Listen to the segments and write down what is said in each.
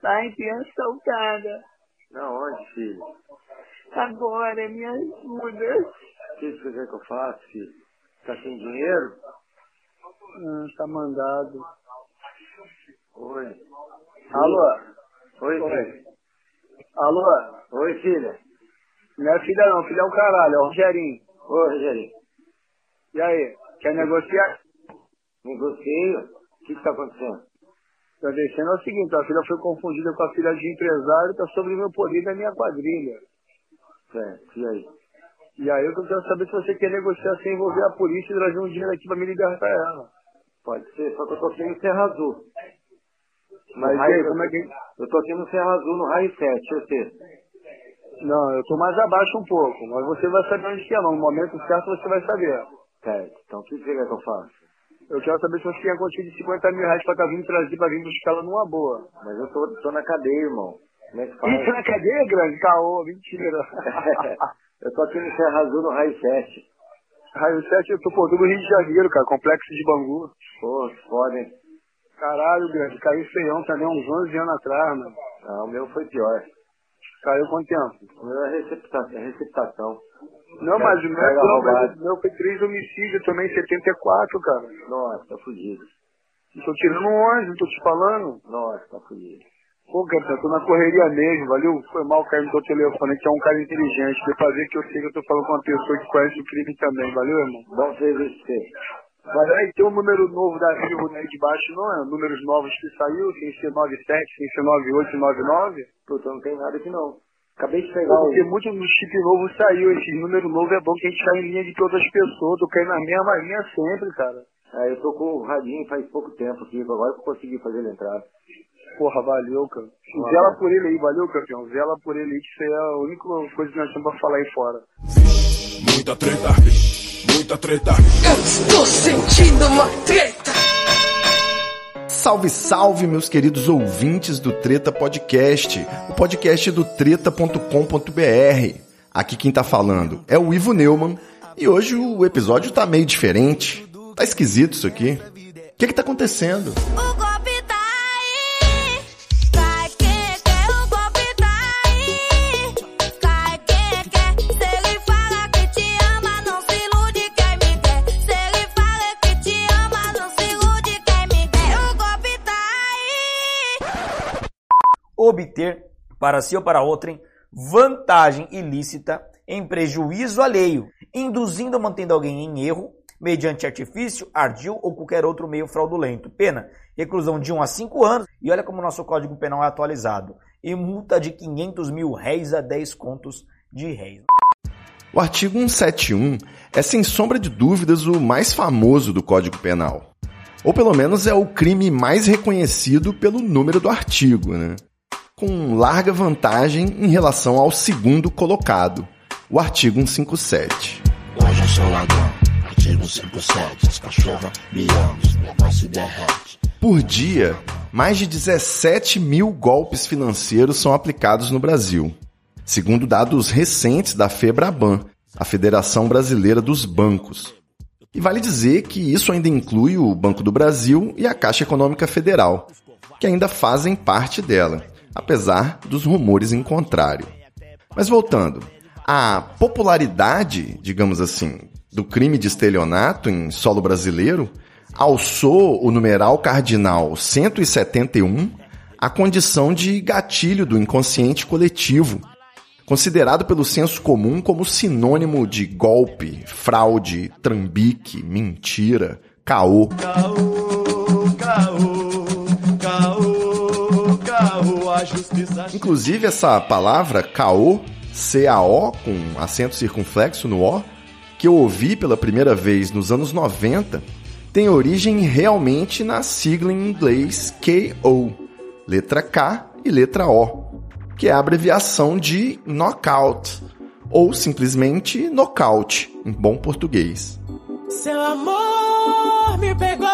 Tá em assaltada. Na onde, filho? Agora, me ajuda. O que você quer que eu faça, filho? Tá sem dinheiro? Ah, tá mandado. Oi. Alô? Oi, Oi. filho. Alô? Oi, filha. Não é filha não, filha é o caralho, é o Rogerinho. Oi, Rogerinho. E aí, quer negociar? Negocio? O que que tá acontecendo? Tá descendo é o seguinte, a filha foi confundida com a filha de empresário, tá sobre o meu poder da minha quadrilha. Certo, e aí? E aí eu quero saber se você quer negociar sem envolver a polícia e trazer um dinheiro aqui pra me libertar ela. Pode ser, só que eu tô aqui no Serra Azul. Mas raio- aí, como é que... Eu tô aqui no Serra Azul, no raio 7, você. Não, eu tô mais abaixo um pouco, mas você vai saber onde que é, não. no momento certo você vai saber. Certo, então o que quer que eu faça? Eu quero saber se você tem a quantia de 50 mil reais pra estar vindo trazer, pra vir buscar ela numa boa. Mas eu tô, tô na cadeia, irmão. Como é que Isso faz? na cadeia, grande? Caô, mentira. eu tô aqui no Serra Azul, no raio 7. Raio 7, eu tô por do Rio de Janeiro, cara, complexo de Bangu. Pô, foda, hein? Caralho, grande, caiu feião também uns 11 anos atrás, mano. Ah, o meu foi pior. Caiu quanto tempo? O meu é receptação. É receptação. Não, mas o meu, não, meu foi três homicídios também, em 74, cara. Nossa, tá fudido. Eu tô tirando anjo, não tô te falando. Nossa, tá fudido. Pô, cara, tô na correria mesmo, valeu? Foi mal cair no teu telefone, que é um cara inteligente. Deu pra ver que eu sei que eu tô falando com uma pessoa que conhece o crime também, valeu, irmão? Bom serviço você. Mas aí tem um número novo da Vivo aí de baixo, não é? Números novos que saiu, sem ser 97, sem ser 98, 99. Puta, não tem nada aqui não. Acabei de pegar Porque o... muito no chip novo saiu, esse número novo é bom que a gente cai em linha de todas as pessoas, tô caindo na mesma linha sempre, cara. Ah, eu tô com o radinho faz pouco tempo aqui, agora que eu consegui fazer ele entrar. Porra, valeu, cara. Valeu. Zela por ele aí, valeu, campeão. Zela por ele aí, que isso aí é a única coisa que nós temos pra falar aí fora. Muita treta, muita treta. Eu estou sentindo uma treta. Salve, salve, meus queridos ouvintes do Treta Podcast, o podcast do treta.com.br. Aqui quem tá falando é o Ivo Neumann e hoje o episódio tá meio diferente. Tá esquisito isso aqui. O que que tá acontecendo? O obter, para si ou para outrem, vantagem ilícita em prejuízo alheio, induzindo ou mantendo alguém em erro, mediante artifício, ardil ou qualquer outro meio fraudulento. Pena, reclusão de 1 a 5 anos, e olha como o nosso Código Penal é atualizado, e multa de 500 mil réis a 10 contos de réis. O artigo 171 é sem sombra de dúvidas o mais famoso do Código Penal. Ou pelo menos é o crime mais reconhecido pelo número do artigo, né? Com larga vantagem em relação ao segundo colocado, o artigo 157. Hoje eu sou ladrão. Artigo 57. As cachorras me amam. O negócio se derrete. Por dia, mais de 17 mil golpes financeiros são aplicados no Brasil, segundo dados recentes da FEBRABAN, a Federação Brasileira dos Bancos. E vale dizer que isso ainda inclui o Banco do Brasil e a Caixa Econômica Federal, que ainda fazem parte dela, apesar dos rumores em contrário. Mas voltando, a popularidade, digamos assim, do crime de estelionato em solo brasileiro alçou o numeral cardinal 171 à condição de gatilho do inconsciente coletivo, considerado pelo senso comum como sinônimo de golpe, fraude, trambique, mentira, caô. Inclusive essa palavra caô, C-A-O, com acento circunflexo no O, que eu ouvi pela primeira vez nos anos 90, tem origem realmente na sigla em inglês KO, letra K e letra O, que é a abreviação de knockout, ou simplesmente nocaute, em bom português. Seu amor me pegou,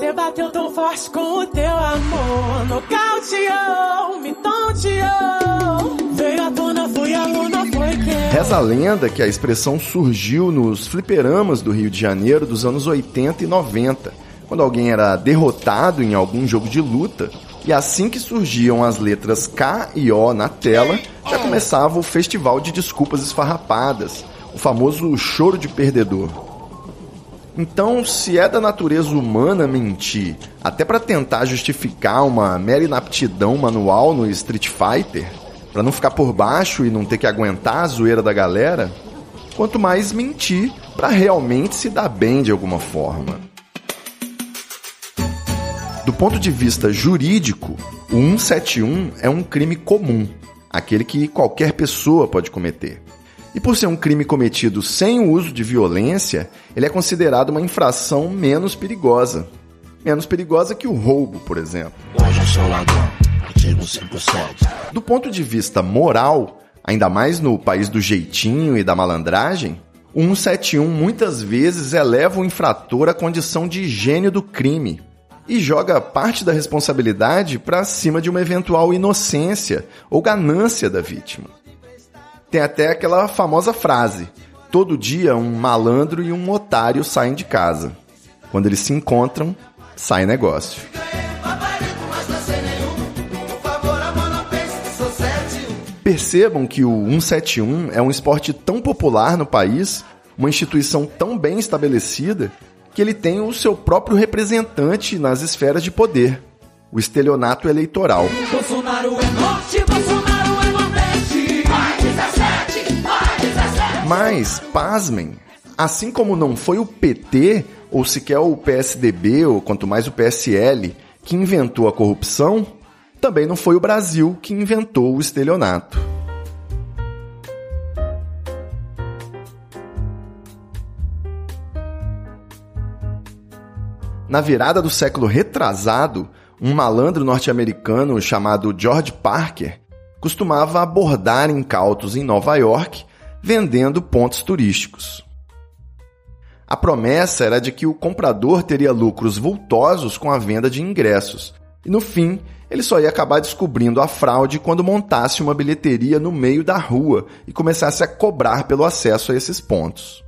você bateu tão forte com o teu amor. Nocauteou, me tonteou. Veio à tona, fui aluna, foi quem. Reza a lenda que a expressão surgiu nos fliperamas do Rio de Janeiro dos anos 80 e 90, quando alguém era derrotado em algum jogo de luta, E assim que surgiam as letras K e O na tela, já começava o festival de desculpas esfarrapadas, o famoso choro de perdedor. Então, se é da natureza humana mentir, até para tentar justificar uma mera inaptidão manual no Street Fighter, para não ficar por baixo e não ter que aguentar a zoeira da galera, quanto mais mentir para realmente se dar bem de alguma forma. Do ponto de vista jurídico, o 171 é um crime comum, aquele que qualquer pessoa pode cometer. E por ser um crime cometido sem o uso de violência, ele é considerado uma infração menos perigosa. Menos perigosa que o roubo, por exemplo. Hoje eu sou ladrão, artigo 57. Do ponto de vista moral, ainda mais no país do jeitinho e da malandragem, o 171 muitas vezes eleva o infrator à condição de gênio do crime e joga parte da responsabilidade para cima de uma eventual inocência ou ganância da vítima. Tem até aquela famosa frase: todo dia um malandro e um otário saem de casa. Quando eles se encontram, sai negócio. Percebam que o 171 é um esporte tão popular no país, uma instituição tão bem estabelecida, que ele tem o seu próprio representante nas esferas de poder, o estelionato eleitoral. Bolsonaro é norte, Mas, pasmem, assim como não foi o PT, ou sequer o PSDB, ou quanto mais o PSL, que inventou a corrupção, também não foi o Brasil que inventou o estelionato. Na virada do século retrasado, um malandro norte-americano chamado George Parker costumava abordar incautos em Nova York vendendo pontos turísticos. A promessa era de que o comprador teria lucros vultosos com a venda de ingressos, e no fim, ele só ia acabar descobrindo a fraude quando montasse uma bilheteria no meio da rua e começasse a cobrar pelo acesso a esses pontos.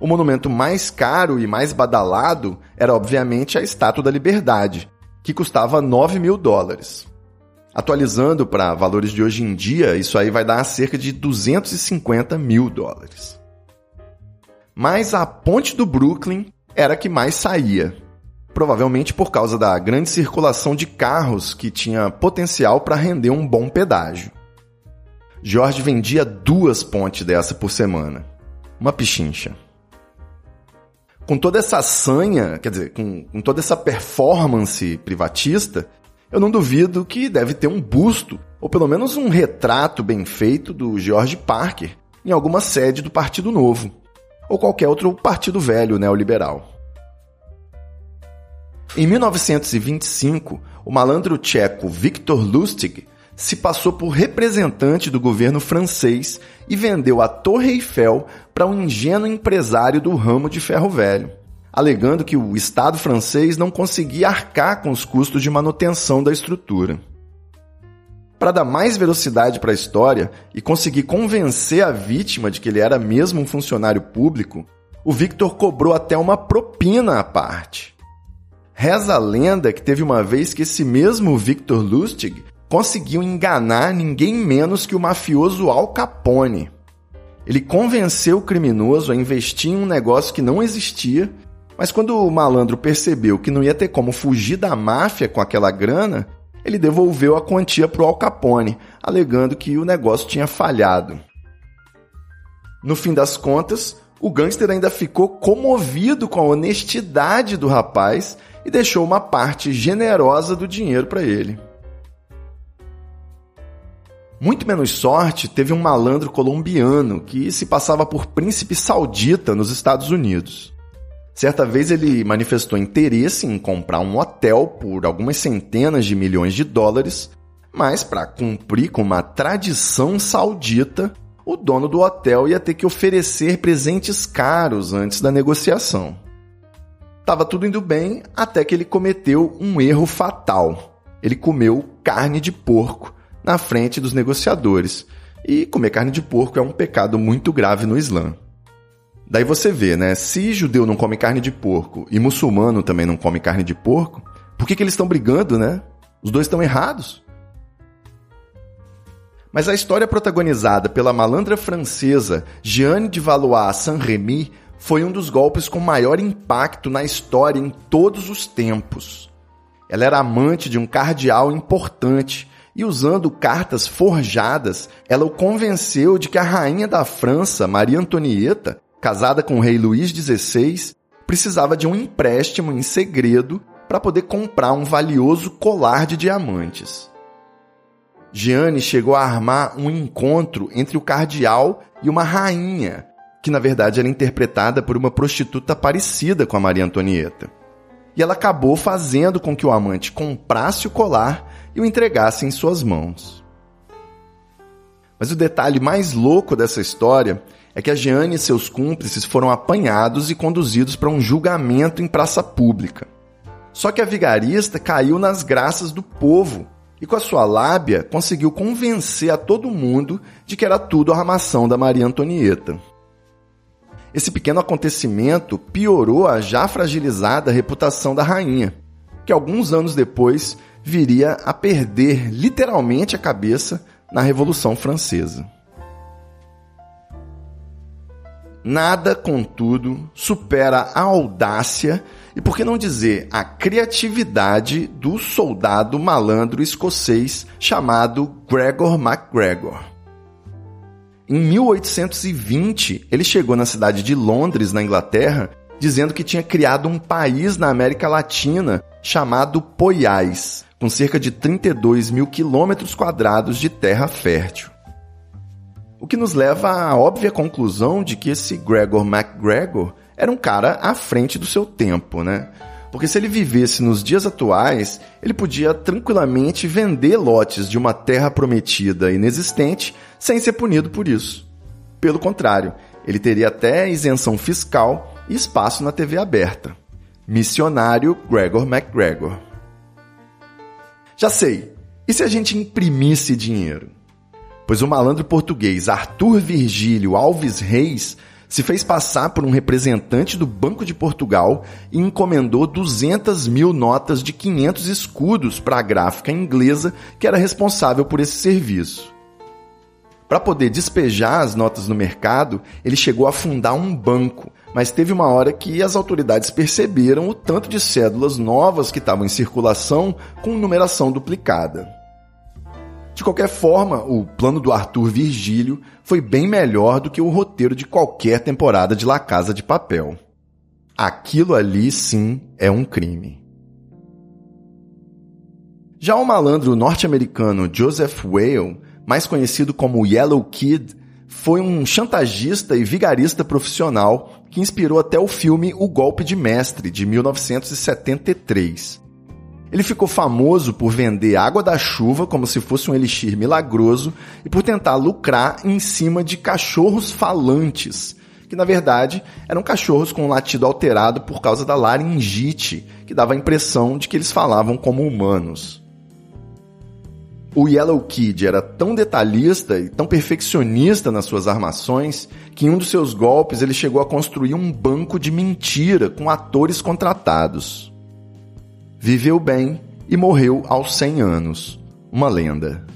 O monumento mais caro e mais badalado era, obviamente, a Estátua da Liberdade, que custava 9 mil dólares. Atualizando para valores de hoje em dia, isso aí vai dar cerca de 250 mil dólares. Mas a ponte do Brooklyn era a que mais saía. Provavelmente por causa da grande circulação de carros que tinha potencial para render um bom pedágio. Jorge vendia duas pontes dessa por semana. Uma pichincha. Com toda essa sanha, quer dizer, com, com toda essa performance privatista, eu não duvido que deve ter um busto, ou pelo menos um retrato bem feito do George Parker em alguma sede do Partido Novo, ou qualquer outro partido velho neoliberal. Em 1925, o malandro tcheco Viktor Lustig se passou por representante do governo francês e vendeu a Torre Eiffel para um ingênuo empresário do ramo de ferro velho, alegando que o Estado francês não conseguia arcar com os custos de manutenção da estrutura. Para dar mais velocidade para a história e conseguir convencer a vítima de que ele era mesmo um funcionário público, o Victor cobrou até uma propina à parte. Reza a lenda que teve uma vez que esse mesmo Victor Lustig conseguiu enganar ninguém menos que o mafioso Al Capone. Ele convenceu o criminoso a investir em um negócio que não existia, mas quando o malandro percebeu que não ia ter como fugir da máfia com aquela grana, ele devolveu a quantia para o Al Capone, alegando que o negócio tinha falhado. No fim das contas, o gangster ainda ficou comovido com a honestidade do rapaz e deixou uma parte generosa do dinheiro para ele. Muito menos sorte teve um malandro colombiano que se passava por príncipe saudita nos Estados Unidos. Certa vez ele manifestou interesse em comprar um hotel por algumas centenas de milhões de dólares, mas para cumprir com uma tradição saudita, o dono do hotel ia ter que oferecer presentes caros antes da negociação. Tava tudo indo bem até que ele cometeu um erro fatal. Ele comeu carne de porco na frente dos negociadores. E comer carne de porco é um pecado muito grave no Islã. Daí você vê, né? Se judeu não come carne de porco e muçulmano também não come carne de porco, por que, que eles estão brigando, né? Os dois estão errados. Mas a história protagonizada pela malandra francesa Jeanne de Valois Saint-Remy foi um dos golpes com maior impacto na história em todos os tempos. Ela era amante de um cardeal importante e, usando cartas forjadas, ela o convenceu de que a rainha da França, Maria Antonieta, casada com o rei Luís XVI, precisava de um empréstimo em segredo para poder comprar um valioso colar de diamantes. Gianni chegou a armar um encontro entre o cardeal e uma rainha, que na verdade era interpretada por uma prostituta parecida com a Maria Antonieta. E ela acabou fazendo com que o amante comprasse o colar e o entregasse em suas mãos. Mas o detalhe mais louco dessa história é que a Jeanne e seus cúmplices foram apanhados e conduzidos para um julgamento em praça pública. Só que a vigarista caiu nas graças do povo e, com a sua lábia, conseguiu convencer a todo mundo de que era tudo armação da Maria Antonieta. Esse pequeno acontecimento piorou a já fragilizada reputação da rainha, que alguns anos depois viria a perder literalmente a cabeça na Revolução Francesa. Nada, contudo, supera a audácia e, por que não dizer, a criatividade do soldado malandro escocês chamado Gregor MacGregor. Em 1820, ele chegou na cidade de Londres, na Inglaterra, dizendo que tinha criado um país na América Latina chamado Poiás, com cerca de 32 mil quilômetros quadrados de terra fértil. O que nos leva à óbvia conclusão de que esse Gregor MacGregor era um cara à frente do seu tempo, né? Porque se ele vivesse nos dias atuais, ele podia tranquilamente vender lotes de uma terra prometida inexistente sem ser punido por isso. Pelo contrário, ele teria até isenção fiscal e espaço na TV aberta. Missionário Gregor MacGregor. Já sei. E se a gente imprimisse dinheiro? Pois o malandro português Arthur Virgílio Alves Reis se fez passar por um representante do Banco de Portugal e encomendou 200 mil notas de 500 escudos para a gráfica inglesa que era responsável por esse serviço. Para poder despejar as notas no mercado, ele chegou a fundar um banco, mas teve uma hora que as autoridades perceberam o tanto de cédulas novas que estavam em circulação com numeração duplicada. De qualquer forma, o plano do Arthur Virgílio foi bem melhor do que o roteiro de qualquer temporada de La Casa de Papel. Aquilo ali sim é um crime. Já o malandro norte-americano Joseph Whale, mais conhecido como Yellow Kid, foi um chantagista e vigarista profissional que inspirou até o filme O Golpe de Mestre, de 1973. Ele ficou famoso por vender água da chuva como se fosse um elixir milagroso e por tentar lucrar em cima de cachorros falantes, que na verdade eram cachorros com um latido alterado por causa da laringite, que dava a impressão de que eles falavam como humanos. O Yellow Kid era tão detalhista e tão perfeccionista nas suas armações que em um dos seus golpes ele chegou a construir um banco de mentira com atores contratados viveu bem e morreu aos 100 anos. Uma lenda.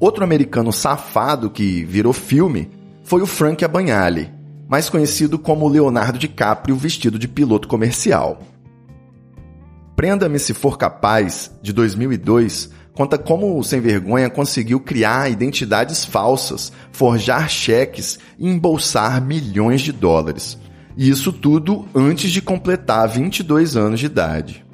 Outro americano safado que virou filme foi o Frank Abagnale, mais conhecido como Leonardo DiCaprio vestido de piloto comercial. Prenda-me se for capaz, de 2002, conta como o sem vergonha conseguiu criar identidades falsas, forjar cheques e embolsar milhões de dólares. E isso tudo antes de completar 22 anos de idade.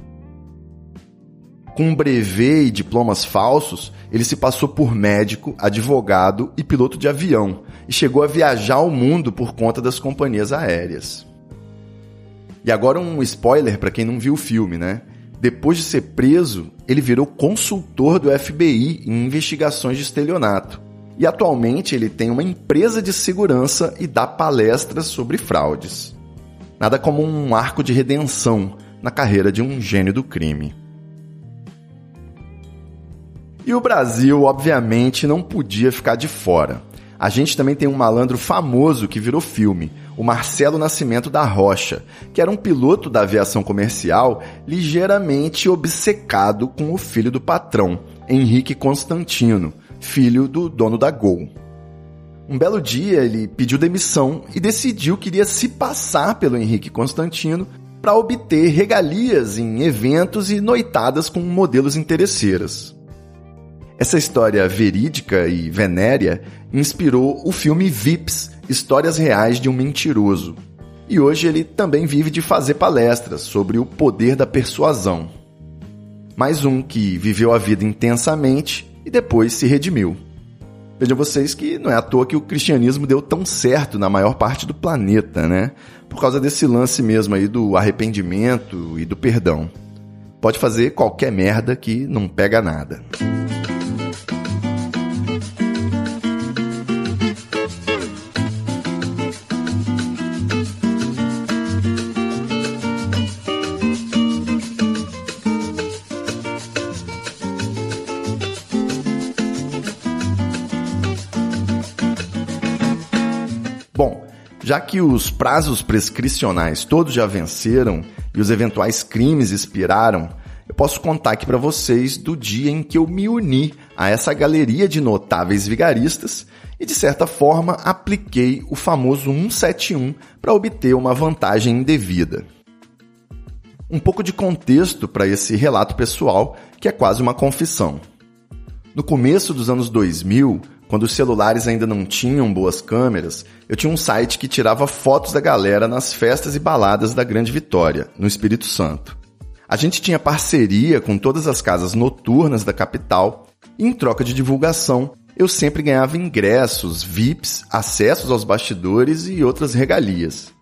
Com um brevet e diplomas falsos, ele se passou por médico, advogado e piloto de avião e chegou a viajar o mundo por conta das companhias aéreas. E agora um spoiler para quem não viu o filme, né? Depois de ser preso, ele virou consultor do FBI em investigações de estelionato. E atualmente ele tem uma empresa de segurança e dá palestras sobre fraudes. Nada como um arco de redenção na carreira de um gênio do crime. E o Brasil, obviamente, não podia ficar de fora. A gente também tem um malandro famoso que virou filme, o Marcelo Nascimento da Rocha, que era um piloto da aviação comercial ligeiramente obcecado com o filho do patrão, Henrique Constantino, filho do dono da Gol. Um belo dia ele pediu demissão e decidiu que iria se passar pelo Henrique Constantino para obter regalias em eventos e noitadas com modelos interesseiras. Essa história verídica e venérea inspirou o filme Vips Histórias Reais de um Mentiroso. E hoje ele também vive de fazer palestras sobre o poder da persuasão. Mais um que viveu a vida intensamente e depois se redimiu. Vejam vocês que não é à toa que o cristianismo deu tão certo na maior parte do planeta, né? Por causa desse lance mesmo aí do arrependimento e do perdão. Pode fazer qualquer merda que não pega nada. Que os prazos prescricionais todos já venceram e os eventuais crimes expiraram, eu posso contar aqui para vocês do dia em que eu me uni a essa galeria de notáveis vigaristas e, de certa forma, apliquei o famoso 171 para obter uma vantagem indevida. Um pouco de contexto para esse relato pessoal, que é quase uma confissão. No começo dos anos 2000, quando os celulares ainda não tinham boas câmeras, eu tinha um site que tirava fotos da galera nas festas e baladas da Grande Vitória, no Espírito Santo. A gente tinha parceria com todas as casas noturnas da capital e, em troca de divulgação, eu sempre ganhava ingressos, VIPs, acessos aos bastidores e outras regalias.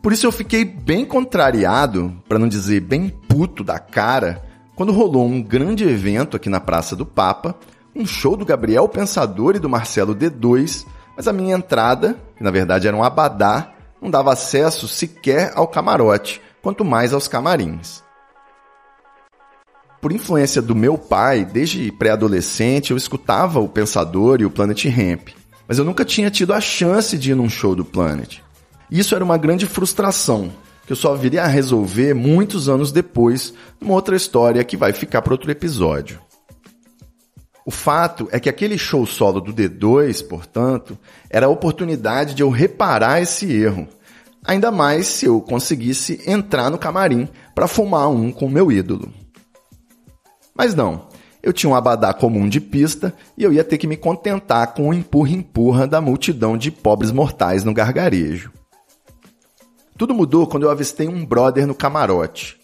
Por isso eu fiquei bem contrariado, para não dizer bem puto da cara, quando rolou um grande evento aqui na Praça do Papa, um show do Gabriel Pensador e do Marcelo D2, mas a minha entrada, que na verdade era um abadá, não dava acesso sequer ao camarote, quanto mais aos camarins. Por influência do meu pai, desde pré-adolescente eu escutava o Pensador e o Planet Ramp, mas eu nunca tinha tido a chance de ir num show do Planet. Isso era uma grande frustração, que eu só viria a resolver muitos anos depois, numa outra história que vai ficar para outro episódio. O fato é que aquele show solo do D2, portanto, era a oportunidade de eu reparar esse erro. Ainda mais se eu conseguisse entrar no camarim para fumar um com meu ídolo. Mas não, eu tinha um abadá comum de pista e eu ia ter que me contentar com o empurra-empurra da multidão de pobres mortais no gargarejo. Tudo mudou quando eu avistei um brother no camarote.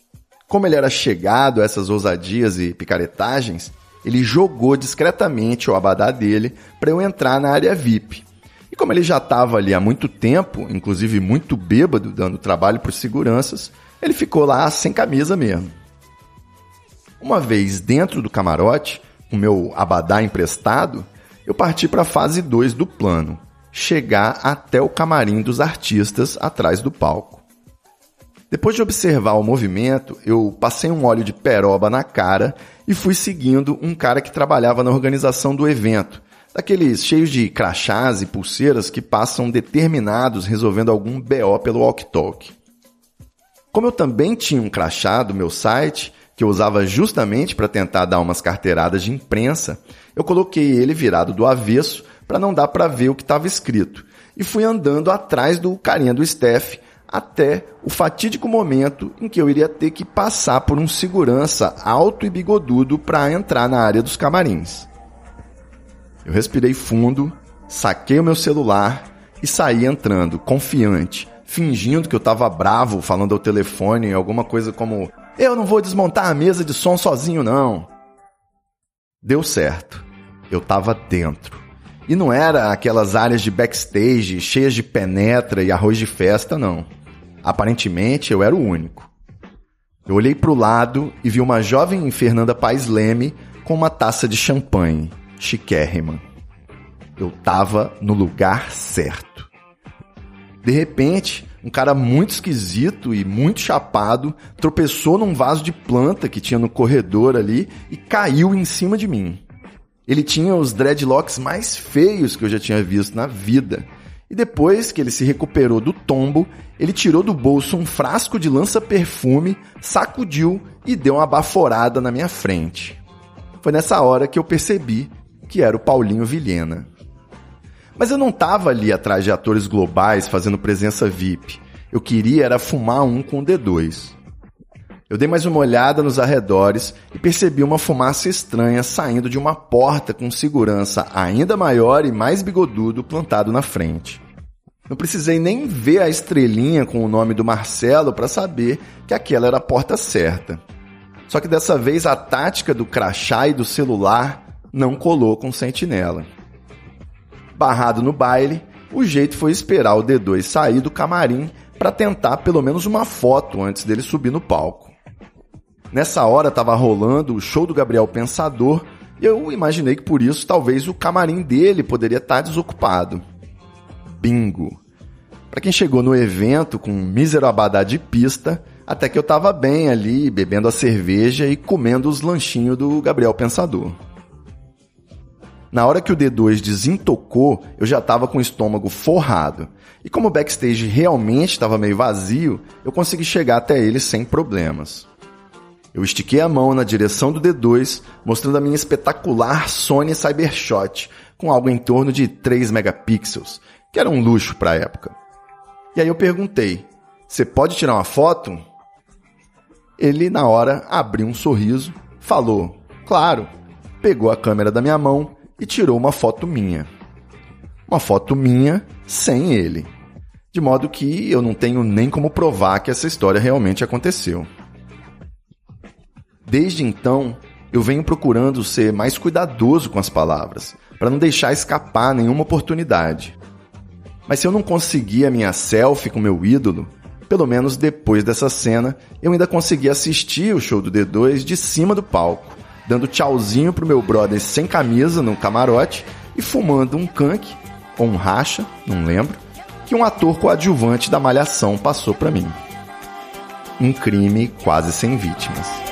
Como ele era chegado a essas ousadias e picaretagens, ele jogou discretamente o abadá dele para eu entrar na área VIP. E como ele já estava ali há muito tempo, inclusive muito bêbado, dando trabalho para os seguranças, ele ficou lá sem camisa mesmo. Uma vez dentro do camarote, com meu abadá emprestado, eu parti para a fase 2 do plano, chegar até o camarim dos artistas atrás do palco. Depois de observar o movimento, eu passei um óleo de peroba na cara e fui seguindo um cara que trabalhava na organização do evento, daqueles cheios de crachás e pulseiras que passam determinados resolvendo algum BO pelo walk-talk. Como eu também tinha um crachá do meu site, que eu usava justamente para tentar dar umas carteiradas de imprensa, eu coloquei ele virado do avesso para não dar para ver o que estava escrito e fui andando atrás do carinha do staff até o fatídico momento em que eu iria ter que passar por um segurança alto e bigodudo para entrar na área dos camarins. Eu respirei fundo, saquei o meu celular e saí entrando, confiante, fingindo que eu estava bravo, falando ao telefone, alguma coisa como: Eu não vou desmontar a mesa de som sozinho, não. Deu certo. Eu estava dentro. E não era aquelas áreas de backstage cheias de penetra e arroz de festa, não. Aparentemente, eu era o único. Eu olhei para o lado e vi uma jovem Fernanda Paes Leme com uma taça de champanhe, chiquérrima. Eu tava no lugar certo. De repente, um cara muito esquisito e muito chapado tropeçou num vaso de planta que tinha no corredor ali e caiu em cima de mim. Ele tinha os dreadlocks mais feios que eu já tinha visto na vida E depois que ele se recuperou do tombo, ele tirou do bolso um frasco de lança-perfume, sacudiu e deu uma baforada na minha frente. Foi nessa hora que eu percebi que era o Paulinho Vilhena. Mas eu não estava ali atrás de atores globais fazendo presença VIP. Eu queria era fumar um com o D2. Eu dei mais uma olhada nos arredores e percebi uma fumaça estranha saindo de uma porta com segurança ainda maior e mais bigodudo plantado na frente. Não precisei nem ver a estrelinha com o nome do Marcelo para saber que aquela era a porta certa. Só que dessa vez a tática do crachá e do celular não colou com o sentinela. Barrado no baile, o jeito foi esperar o D2 sair do camarim para tentar pelo menos uma foto antes dele subir no palco. Nessa hora estava rolando o show do Gabriel Pensador e eu imaginei que por isso talvez o camarim dele poderia estar desocupado. Bingo! Para quem chegou no evento com um mísero abadá de pista, até que eu estava bem ali, bebendo a cerveja e comendo os lanchinhos do Gabriel Pensador. Na hora que o D2 desentocou, eu já estava com o estômago forrado. E como o backstage realmente estava meio vazio, eu consegui chegar até ele sem problemas. Eu estiquei a mão na direção do D2, mostrando a minha espetacular Sony Cybershot, com algo em torno de 3 megapixels, que era um luxo para a época. E aí eu perguntei: "Você pode tirar uma foto?" Ele na hora abriu um sorriso, falou: "Claro." Pegou a câmera da minha mão e tirou uma foto minha. Uma foto minha sem ele. De modo que eu não tenho nem como provar que essa história realmente aconteceu. Desde então, eu venho procurando ser mais cuidadoso com as palavras, para não deixar escapar nenhuma oportunidade. Mas se eu não conseguir a minha selfie com meu ídolo, pelo menos depois dessa cena, eu ainda consegui assistir o show do D2 de cima do palco, dando tchauzinho pro meu brother sem camisa no camarote e fumando um canque, ou um racha, não lembro, que um ator coadjuvante da Malhação passou para mim. Um crime quase sem vítimas.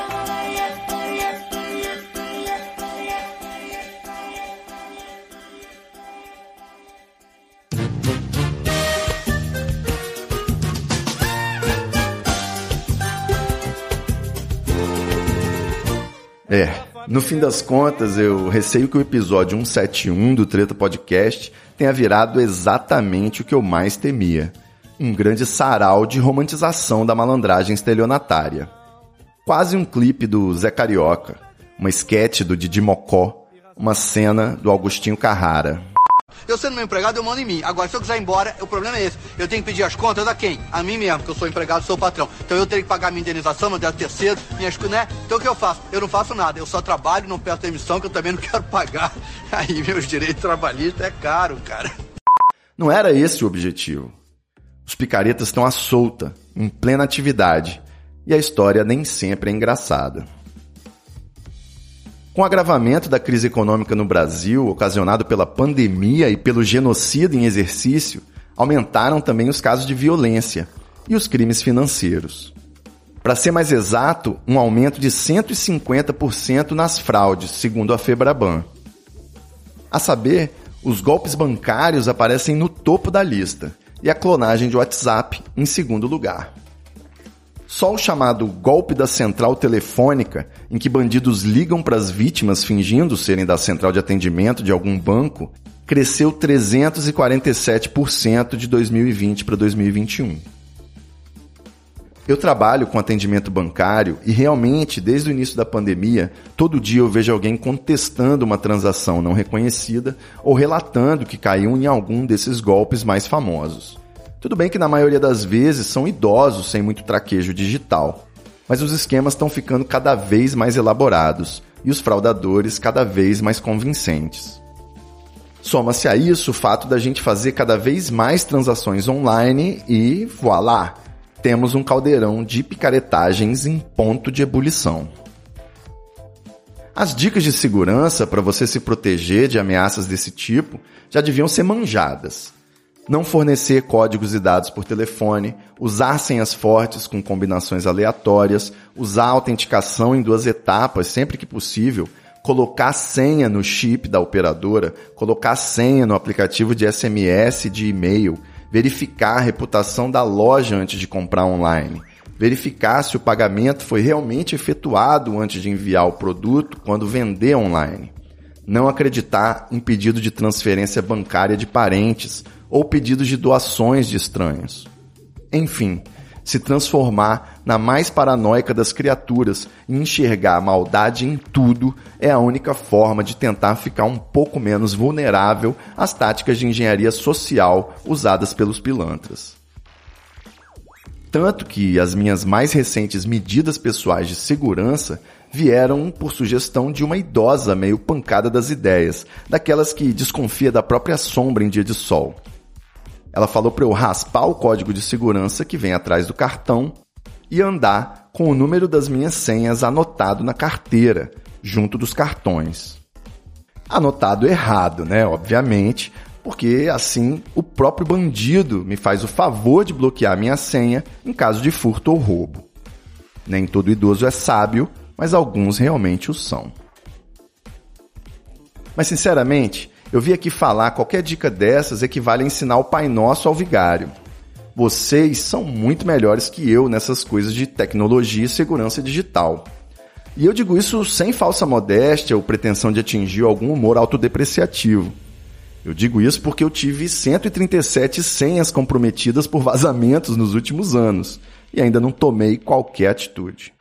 É, no fim das contas, eu receio que o episódio 171 do Treta Podcast tenha virado exatamente o que eu mais temia. Um grande sarau de romantização da malandragem estelionatária. Quase um clipe do Zé Carioca, uma esquete do Didi Mocó, uma cena do Augustinho Carrara. Eu sendo meu empregado, eu mando em mim. Agora, se eu quiser ir embora, o problema é esse. Eu tenho que pedir as contas a quem? A mim mesmo, que eu sou empregado, sou patrão. Então eu tenho que pagar minha indenização, meu terceiro, minhas né? Então o que eu faço? Eu não faço nada. Eu só trabalho, não peço emissão, que eu também não quero pagar. Aí meus direitos trabalhistas é caro, cara. Não era esse o objetivo. Os picaretas estão à solta, em plena atividade, e a história nem sempre é engraçada. Com o agravamento da crise econômica no Brasil, ocasionado pela pandemia e pelo genocídio em exercício, aumentaram também os casos de violência e os crimes financeiros. Para ser mais exato, um aumento de 150% nas fraudes, segundo a Febraban. A saber, os golpes bancários aparecem no topo da lista e a clonagem de WhatsApp em segundo lugar. Só o chamado golpe da central telefônica, em que bandidos ligam para as vítimas fingindo serem da central de atendimento de algum banco, cresceu 347% de 2020 para 2021. Eu trabalho com atendimento bancário e realmente, desde o início da pandemia, todo dia eu vejo alguém contestando uma transação não reconhecida ou relatando que caiu em algum desses golpes mais famosos. Tudo bem que na maioria das vezes são idosos sem muito traquejo digital, mas os esquemas estão ficando cada vez mais elaborados e os fraudadores cada vez mais convincentes. Soma-se a isso o fato da gente fazer cada vez mais transações online e voilá! Temos um caldeirão de picaretagens em ponto de ebulição. As dicas de segurança para você se proteger de ameaças desse tipo já deviam ser manjadas não fornecer códigos e dados por telefone, usar senhas fortes com combinações aleatórias, usar autenticação em duas etapas sempre que possível, colocar senha no chip da operadora, colocar senha no aplicativo de SMS de e-mail, verificar a reputação da loja antes de comprar online, verificar se o pagamento foi realmente efetuado antes de enviar o produto quando vender online, não acreditar em pedido de transferência bancária de parentes ou pedidos de doações de estranhos. Enfim, se transformar na mais paranoica das criaturas e enxergar a maldade em tudo é a única forma de tentar ficar um pouco menos vulnerável às táticas de engenharia social usadas pelos pilantras. Tanto que as minhas mais recentes medidas pessoais de segurança vieram por sugestão de uma idosa meio pancada das ideias, daquelas que desconfia da própria sombra em dia de sol. Ela falou para eu raspar o código de segurança que vem atrás do cartão e andar com o número das minhas senhas anotado na carteira, junto dos cartões. Anotado errado, né? Obviamente, porque assim o próprio bandido me faz o favor de bloquear minha senha em caso de furto ou roubo. Nem todo idoso é sábio, mas alguns realmente o são. Mas sinceramente, eu vi aqui falar qualquer dica dessas equivale a ensinar o Pai Nosso ao vigário. Vocês são muito melhores que eu nessas coisas de tecnologia e segurança digital. E eu digo isso sem falsa modéstia ou pretensão de atingir algum humor autodepreciativo. Eu digo isso porque eu tive 137 senhas comprometidas por vazamentos nos últimos anos e ainda não tomei qualquer atitude.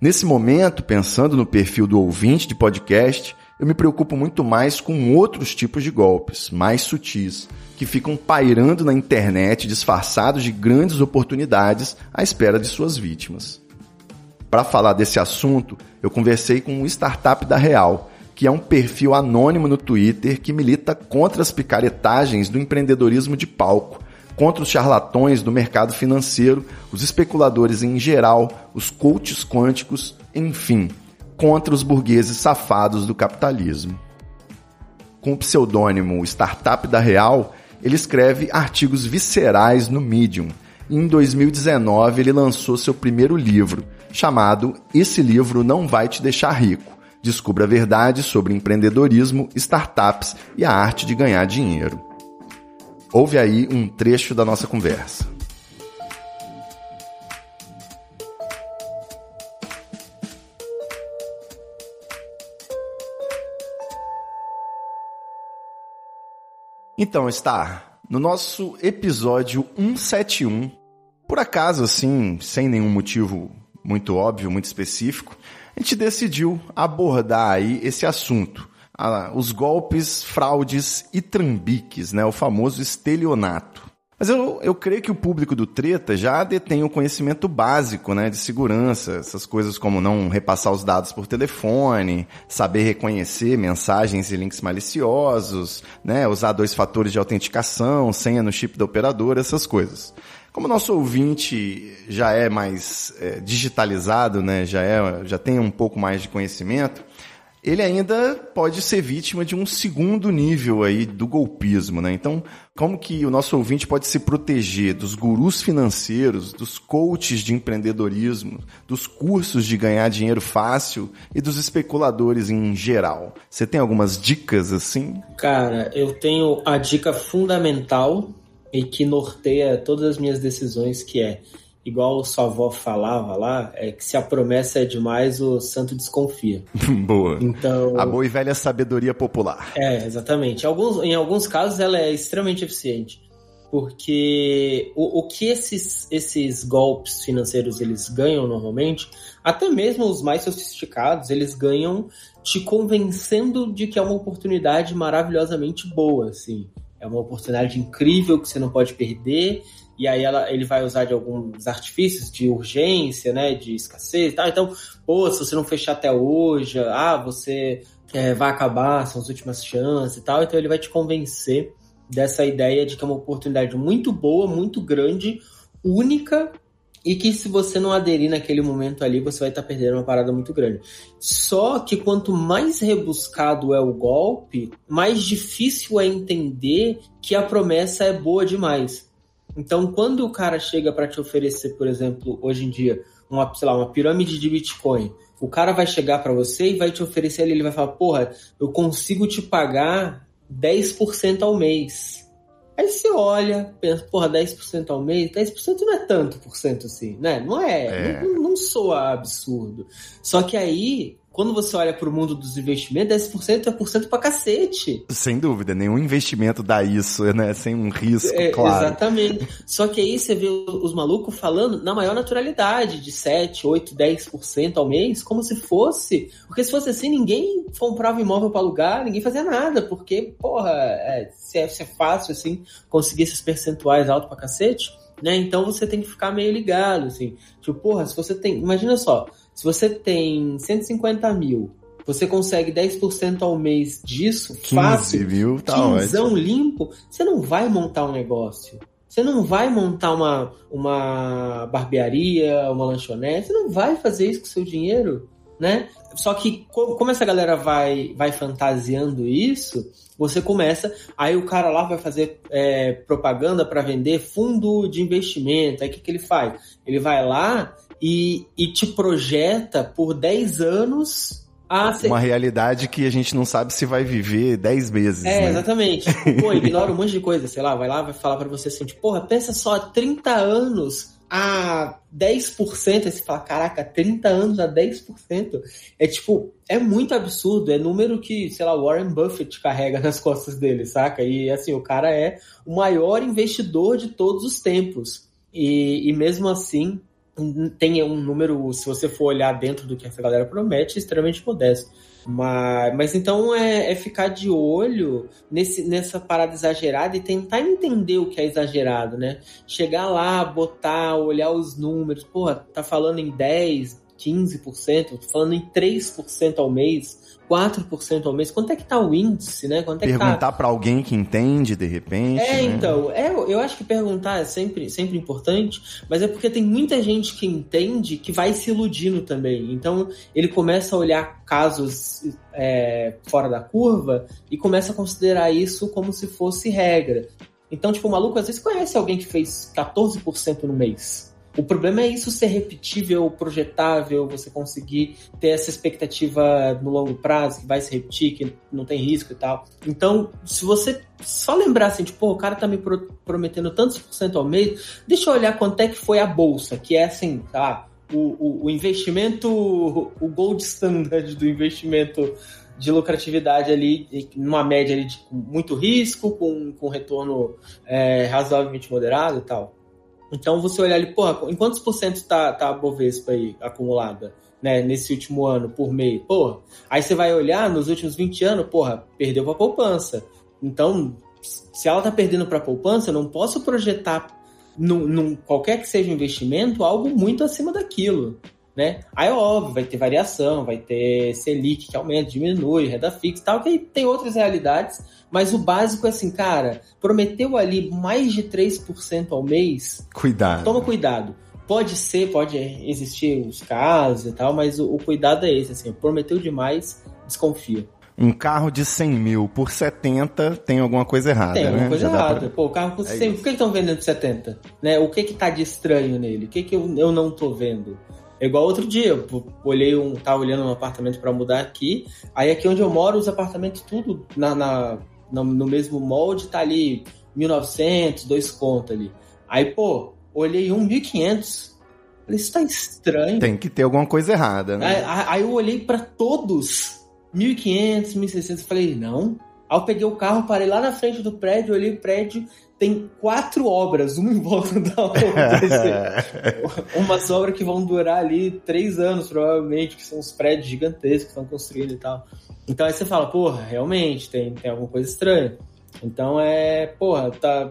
Nesse momento, pensando no perfil do ouvinte de podcast, eu me preocupo muito mais com outros tipos de golpes, mais sutis, que ficam pairando na internet disfarçados de grandes oportunidades à espera de suas vítimas. Para falar desse assunto, eu conversei com um startup da Real, que é um perfil anônimo no Twitter que milita contra as picaretagens do empreendedorismo de palco, contra os charlatões do mercado financeiro, os especuladores em geral, os coaches quânticos, enfim, contra os burgueses safados do capitalismo. Com o pseudônimo Startup da Real, ele escreve artigos viscerais no Medium. E em 2019 ele lançou seu primeiro livro, chamado Esse livro não vai te deixar rico. Descubra a verdade sobre empreendedorismo, startups e a arte de ganhar dinheiro. Ouve aí um trecho da nossa conversa. Então, está no nosso episódio 171, por acaso assim, sem nenhum motivo muito óbvio, muito específico, a gente decidiu abordar aí esse assunto, os golpes, fraudes e trambiques, né, o famoso estelionato. Mas eu, eu creio que o público do Treta já detém o conhecimento básico né, de segurança, essas coisas como não repassar os dados por telefone, saber reconhecer mensagens e links maliciosos, né, usar dois fatores de autenticação, senha no chip da operadora, essas coisas. Como nosso ouvinte já é mais é, digitalizado, né, já, é, já tem um pouco mais de conhecimento, ele ainda pode ser vítima de um segundo nível aí do golpismo, né? Então, como que o nosso ouvinte pode se proteger dos gurus financeiros, dos coaches de empreendedorismo, dos cursos de ganhar dinheiro fácil e dos especuladores em geral? Você tem algumas dicas assim? Cara, eu tenho a dica fundamental e que norteia todas as minhas decisões, que é igual sua avó falava lá, é que se a promessa é demais, o santo desconfia. boa. Então, A boa e velha sabedoria popular. é, exatamente. Em alguns, em alguns casos ela é extremamente eficiente. Porque o, o que esses, esses golpes financeiros eles ganham normalmente, até mesmo os mais sofisticados, eles ganham te convencendo de que é uma oportunidade maravilhosamente boa, assim. É uma oportunidade incrível que você não pode perder e aí ela, ele vai usar de alguns artifícios de urgência, né, de escassez e tal. Então, pô, se você não fechar até hoje, ah, você é, vai acabar, são as últimas chances e tal. Então ele vai te convencer dessa ideia de que é uma oportunidade muito boa, muito grande, única e que se você não aderir naquele momento ali, você vai estar perdendo uma parada muito grande. Só que quanto mais rebuscado é o golpe, mais difícil é entender que a promessa é boa demais. Então, quando o cara chega para te oferecer, por exemplo, hoje em dia, uma, sei lá, uma pirâmide de Bitcoin. O cara vai chegar para você e vai te oferecer ali, ele vai falar, porra, eu consigo te pagar 10% ao mês. Aí você olha, pensa, porra, 10% ao mês, 10% não é tanto por cento assim, né? Não é, É. Não, não soa absurdo. Só que aí, quando você olha pro mundo dos investimentos, 10% é por cento pra cacete. Sem dúvida, nenhum investimento dá isso, né? Sem um risco, É, claro. Exatamente. Só que aí você vê os malucos falando na maior naturalidade, de 7, 8, 10% ao mês, como se fosse. Porque se fosse assim, ninguém comprava imóvel para alugar, ninguém fazia nada, porque, porra, é, se, é, se é fácil assim conseguir esses percentuais altos pra cacete, né? Então você tem que ficar meio ligado, assim. Tipo, porra, se você tem. Imagina só, se você tem 150 mil. Você consegue 10% ao mês disso, 15 fácil, mil, tá quinzão limpo, você não vai montar um negócio. Você não vai montar uma, uma barbearia, uma lanchonete, você não vai fazer isso com o seu dinheiro, né? Só que co- como essa galera vai, vai fantasiando isso, você começa, aí o cara lá vai fazer é, propaganda para vender fundo de investimento. Aí o que, que ele faz? Ele vai lá e, e te projeta por 10 anos a ser Uma realidade que a gente não sabe se vai viver 10 meses, é, né? exatamente. Tipo, Pô, ignora um monte de coisa, sei lá, vai lá, vai falar pra você assim, tipo, porra, pensa só, 30 anos a 10%, aí você fala, caraca, 30 anos a 10%, é tipo, é muito absurdo, é número que, sei lá, Warren Buffett carrega nas costas dele, saca? E assim, o cara é o maior investidor de todos os tempos. E, e mesmo assim, tem um número, se você for olhar dentro do que essa galera promete, extremamente modesto. Mas, mas então é, é ficar de olho nesse, nessa parada exagerada e tentar entender o que é exagerado, né? Chegar lá, botar, olhar os números, porra, tá falando em 10, 15%, tô falando em 3% ao mês, 4% ao mês. Quanto é que tá o índice, né? Quanto é tá Perguntar pra alguém que entende, de repente. é, né? então, é, eu acho que perguntar é sempre, sempre importante, mas é porque tem muita gente que entende que vai se iludindo também. Então, ele começa a olhar casos é, fora da curva e começa a considerar isso como se fosse regra. Então, tipo, o maluco às vezes conhece alguém que fez 14% no mês. O problema é isso ser repetível, projetável, você conseguir ter essa expectativa no longo prazo, que vai se repetir, que não tem risco e tal. Então, se você só lembrar assim, tipo, o cara tá me pro- prometendo tantos por cento ao mês, deixa eu olhar quanto é que foi a bolsa, que é assim, tá? O, o, o investimento, o gold standard do investimento de lucratividade ali, numa média ali de muito risco, com, com retorno é, razoavelmente moderado e tal. Então você olhar ali, porra, em quantos por cento tá, tá a Bovespa aí acumulada, né, nesse último ano por mês? Porra, aí você vai olhar nos últimos 20 anos, porra, perdeu pra poupança. Então, se ela tá perdendo pra poupança, eu não posso projetar num, num- qualquer que seja o investimento algo muito acima daquilo. Né? Aí, óbvio, vai ter variação, vai ter Selic que aumenta, diminui, renda fixa e tal, que tem outras realidades, mas o básico é assim, cara, prometeu ali mais de 3% ao mês, Cuidado. toma cuidado. Pode ser, pode existir os casos e tal, mas o, o cuidado é esse, assim, prometeu demais, desconfia. Um carro de 100 mil por 70 tem alguma coisa errada, Tem alguma né? coisa Já errada. pra- Pô, o carro É 100, isso. por que estão vendendo 70? Né? O que que tá de estranho nele? O que que eu, eu não tô vendo? É igual outro dia, eu olhei um, tava olhando um apartamento para mudar aqui, aí aqui onde eu moro, os apartamentos tudo na, na- na- no mesmo molde, tá ali 1900, dois conto ali. Aí, pô, olhei um 1500, falei, isso tá estranho. Tem que ter alguma coisa errada, né? Aí, aí eu olhei pra todos, 1.500, 1.600, falei, não. Aí eu peguei o carro, parei lá na frente do prédio, olhei o prédio, tem quatro obras, uma em volta da outra. Umas obras que vão durar ali três anos, provavelmente, que são os prédios gigantescos que estão construindo e tal. Então aí você fala, porra, realmente, tem, tem alguma coisa estranha. Então é, porra, tá,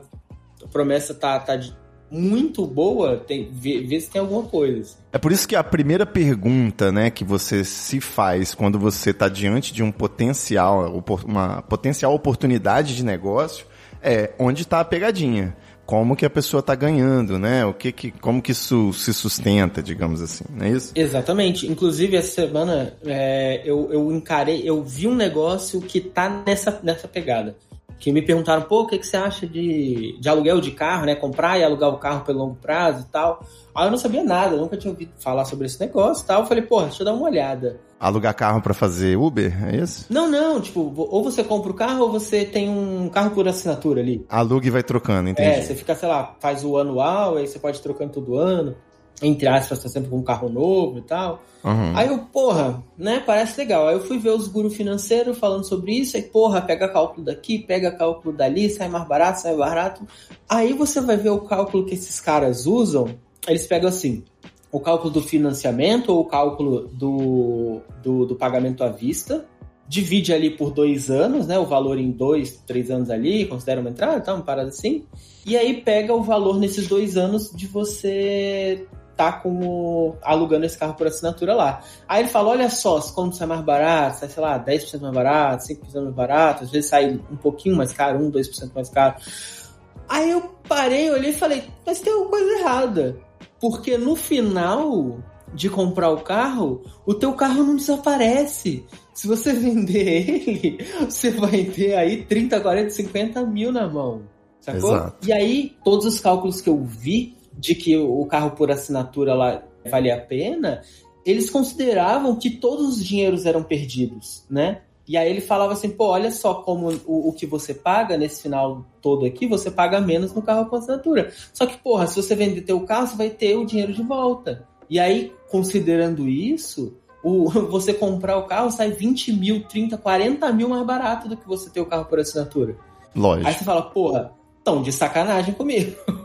a promessa tá, tá de- muito boa, tem, vê, vê se tem alguma coisa. assim. É por isso que a primeira pergunta, né, que você se faz quando você está diante de um potencial, uma potencial oportunidade de negócio, é onde está a pegadinha? Como que a pessoa está ganhando, né? O que que, como que isso se sustenta, digamos assim, não é isso? Exatamente. Inclusive, essa semana é, eu, eu encarei, eu vi um negócio que tá nessa, nessa pegada. Que me perguntaram, pô, o que, que você acha de, de aluguel de carro, né? Comprar e alugar o carro pelo longo prazo e tal. Aí eu não sabia nada, nunca tinha ouvido falar sobre esse negócio e tal. Eu falei, pô, deixa eu dar uma olhada. Alugar carro pra fazer Uber, é isso? Não, não, tipo, ou você compra o carro ou você tem um carro por assinatura ali. Aluga e vai trocando, entendi. É, você fica, sei lá, faz o anual, aí você pode ir trocando todo ano. Entre aspas, tá sempre com um carro novo e tal. Uhum. Aí eu, porra, né, parece legal. Aí eu fui ver os gurus financeiros falando sobre isso, aí, porra, pega cálculo daqui, pega cálculo dali, sai mais barato, sai barato. Aí você vai ver o cálculo que esses caras usam, eles pegam assim, o cálculo do financiamento ou o cálculo do, do, do pagamento à vista, divide ali por dois anos, né, o valor em dois, três anos ali, considera uma entrada, tá, uma parada assim, e aí pega o valor nesses dois anos de você tá como alugando esse carro por assinatura lá. Aí ele fala, olha só, quando sai mais barato, sai, sei lá, 10% mais barato, 5% mais barato, às vezes sai um pouquinho mais caro, 1, 2% mais caro. Aí eu parei, olhei e falei, mas tem alguma coisa errada. Porque no final de comprar o carro, o teu carro não desaparece. Se você vender ele, você vai ter aí 30, 40, 50 mil na mão. Sacou? Exato. E aí, todos os cálculos que eu vi de que o carro por assinatura lá valia a pena, eles consideravam que todos os dinheiros eram perdidos, né? E aí ele falava assim, pô, olha só como o, o que você paga nesse final todo aqui, você paga menos no carro com assinatura. Só que, porra, se você vender teu carro, você vai ter o dinheiro de volta. E aí, considerando isso, o, você comprar o carro sai 20 mil, 30, 40 mil mais barato do que você ter o carro por assinatura. Lógico. Aí você fala, porra, tão de sacanagem comigo.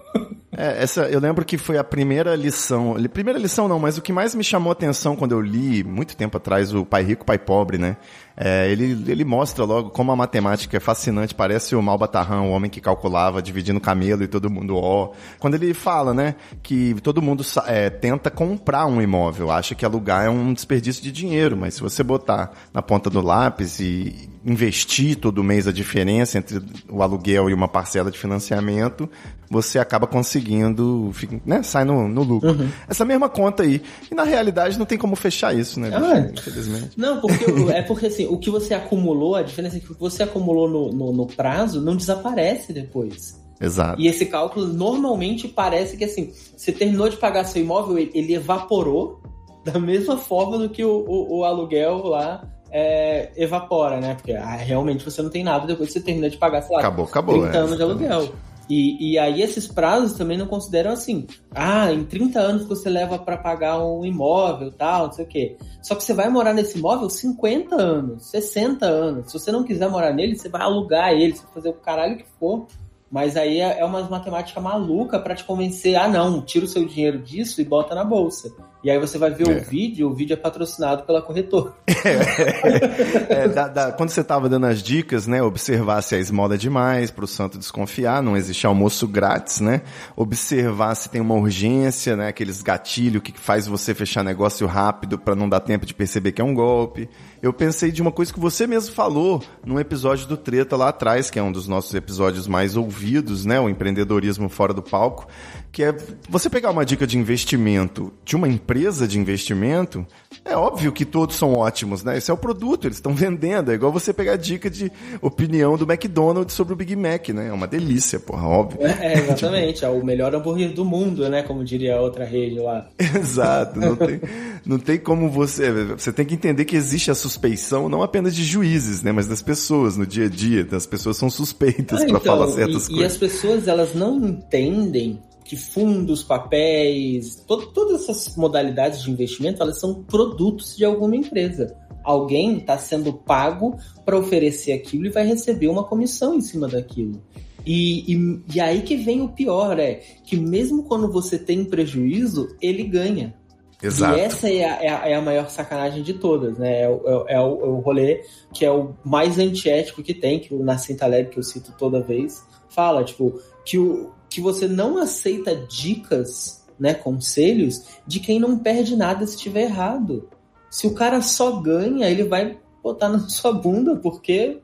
É, essa, eu lembro que foi a primeira lição. Primeira lição não, mas o que mais me chamou a atenção quando eu li, muito tempo atrás, o Pai Rico, Pai Pobre, né? É, ele, ele mostra logo como a matemática é fascinante, parece o Malbatarrão, o homem que calculava, dividindo camelo e todo mundo ó. Quando ele fala, né, que todo mundo é, tenta comprar um imóvel, acha que alugar é um desperdício de dinheiro, mas se você botar na ponta do lápis e investir todo mês a diferença entre o aluguel e uma parcela de financiamento, você acaba conseguindo, né, sai no, no lucro. Uhum. Essa mesma conta aí. E na realidade não tem como fechar isso, né? Ah? Infelizmente. Não, porque é porque assim, o que você acumulou, a diferença é que o que você acumulou no, no, no prazo não desaparece depois. Exato. E esse cálculo normalmente parece que assim, você terminou de pagar seu imóvel, ele evaporou da mesma forma do que o, o, o aluguel lá é, evapora, né? Porque ah, realmente você não tem nada depois que você termina de pagar, sei lá, acabou, acabou, 30 é, anos de aluguel. E, e aí esses prazos também não consideram assim, ah, em 30 anos você leva para pagar um imóvel, tal, não sei o quê. Só que você vai morar nesse imóvel 50 anos, 60 anos. Se você não quiser morar nele, você vai alugar ele, você vai fazer o caralho que for. Mas aí é é uma matemática maluca para te convencer, ah não, tira o seu dinheiro disso e bota na bolsa. E aí você vai ver É. o vídeo, o vídeo é patrocinado pela corretora. É, dá- dá- quando você tava dando as dicas, né? Observar se a esmola é demais, pro santo desconfiar, não existe almoço grátis, né? Observar se tem uma urgência, né? Aqueles gatilhos que faz você fechar negócio rápido pra não dar tempo de perceber que é um golpe. Eu pensei de uma coisa que você mesmo falou num episódio do Treta lá atrás, que é um dos nossos episódios mais ouvidos, né? O empreendedorismo fora do palco, que é você pegar uma dica de investimento de uma empresa de investimento, é óbvio que todos são ótimos, né? Esse é o produto, eles estão vendendo. É igual você pegar a dica de opinião do McDonald's sobre o Big Mac, né? É uma delícia, porra, óbvio. É, exatamente, é o melhor hambúrguer do mundo, né? Como diria a outra rede lá. Exato, não tem, não tem como você. Você tem que entender que existe a suspeição não apenas de juízes, né? Mas das pessoas no dia a dia. As pessoas são suspeitas Ah, pra então, falar certas e, e coisas. as pessoas elas não entendem que fundos, papéis, to- todas essas modalidades de investimento, elas são produtos de alguma empresa. Alguém está sendo pago para oferecer aquilo e vai receber uma comissão em cima daquilo. E, e, e aí que vem o pior, é que mesmo quando você tem prejuízo, ele ganha. Exato. E essa é a, é a- é a maior sacanagem de todas, né? É, o- é o, é o rolê que é o mais antiético que tem, que o Nassim Taleb, que eu cito toda vez, fala, tipo, que, o, que você não aceita dicas, né, conselhos, de quem não perde nada se estiver errado. Se o cara só ganha, ele vai botar na sua bunda, porque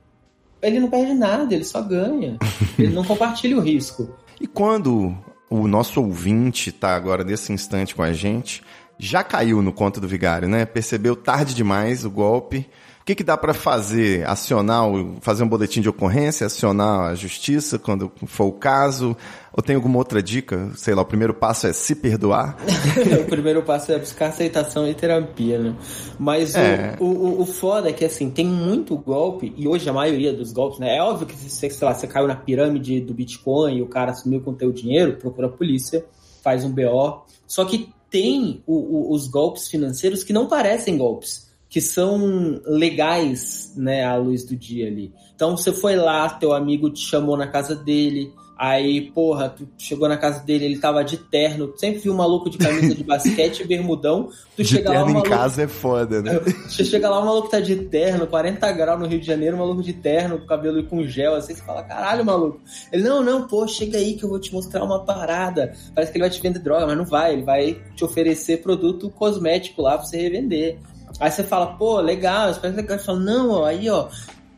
ele não perde nada, ele só ganha. ele não compartilha o risco. E quando o nosso ouvinte está agora nesse instante com a gente, já caiu no conto do vigário, né? Percebeu tarde demais o golpe. O que, que dá pra fazer? Acionar, fazer um boletim de ocorrência, acionar a justiça quando for o caso? Ou tem alguma outra dica? Sei lá, o primeiro passo é se perdoar? o primeiro passo é buscar aceitação e terapia, né? Mas o- É. o, o, o foda é que, assim, tem muito golpe, e hoje a maioria dos golpes, né? É óbvio que, se, sei lá, você caiu na pirâmide do Bitcoin e o cara sumiu com o teu dinheiro, procura a polícia, faz um BO. Só que tem o- o- os golpes financeiros que não parecem golpes, que são legais, né, à luz do dia ali. Então você foi lá, teu amigo te chamou na casa dele, aí, porra, tu chegou na casa dele, ele tava de terno, tu sempre viu um maluco de camisa de basquete e bermudão, tu De chega lá, terno o em maluco... casa é foda, né? Você chega lá, o maluco tá de terno, 40 graus no Rio de Janeiro, o maluco de terno, com cabelo com gel, assim, você fala, caralho, maluco. Ele, não, não, pô, chega aí que eu vou te mostrar uma parada. Parece que ele vai te vender droga, mas não vai, ele vai te oferecer produto cosmético lá pra você revender. Aí você fala, pô, legal, parece legal. Ele fala, não, ó, aí, ó,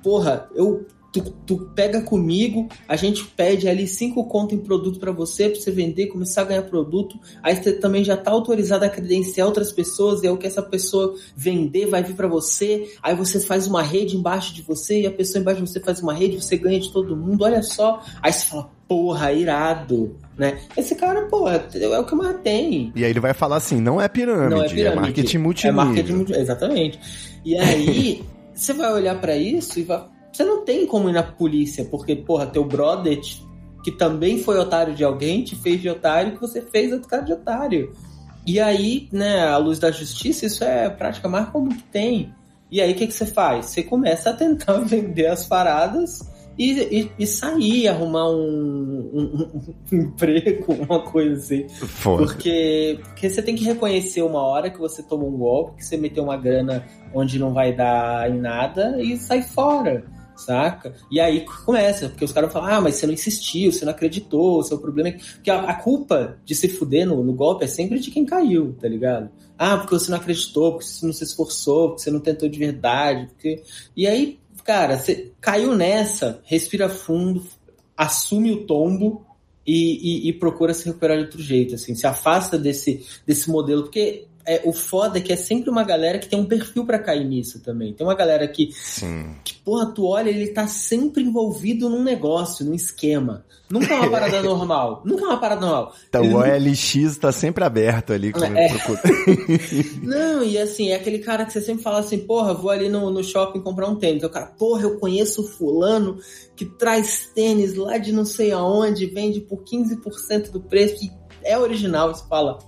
porra, eu. Tu, tu pega comigo, a gente pede ali cinco conto em produto pra você, pra você vender, começar a ganhar produto. Aí você também já tá autorizado a credenciar outras pessoas, e é o que essa pessoa vender vai vir pra você. Aí você faz uma rede embaixo de você, e a pessoa embaixo de você faz uma rede, você ganha de todo mundo, olha só. Aí você fala, porra, irado, né? Esse cara, porra, é o que mais tem. E aí ele vai falar assim, não é pirâmide, Não é, é pirâmide. marketing É multinível. marketing multi- Exatamente. E aí, você vai olhar pra isso e vai. Você não tem como ir na polícia, porque, porra, teu brother, que também foi otário de alguém, te fez de otário, que você fez outro cara de otário. E aí, né, à luz da justiça, isso é a prática mais comum que tem. E aí, o que, que você faz? Você começa a tentar vender as paradas e, e, e sair, arrumar um, um- um emprego, uma coisa assim. Foda. Porque, porque você tem que reconhecer uma hora que você tomou um golpe, que você meteu uma grana onde não vai dar em nada e sai fora, saca? E aí começa, porque os caras falam, ah, mas você não insistiu, você não acreditou, o seu problema é que... Porque a, a culpa de se fuder no, no golpe é sempre de quem caiu, tá ligado? Ah, porque você não acreditou, porque você não se esforçou, porque você não tentou de verdade, porque... E aí, cara, você caiu nessa, respira fundo, assume o tombo e, e- e procura se recuperar de outro jeito, assim, se afasta desse, desse modelo, porque é, o foda é que é sempre uma galera que tem um perfil pra cair nisso também. Tem uma galera que, Sim. que, porra, tu olha, ele tá sempre envolvido num negócio, num esquema. Nunca é uma parada normal. Nunca é uma parada normal. Então, Ele o nunca- OLX tá sempre aberto ali. É. Não, e assim, é aquele cara que você sempre fala assim, porra, vou ali no, no shopping comprar um tênis. O cara, porra, eu conheço o fulano que traz tênis lá de não sei aonde, vende por 15% do preço e é original. Você fala,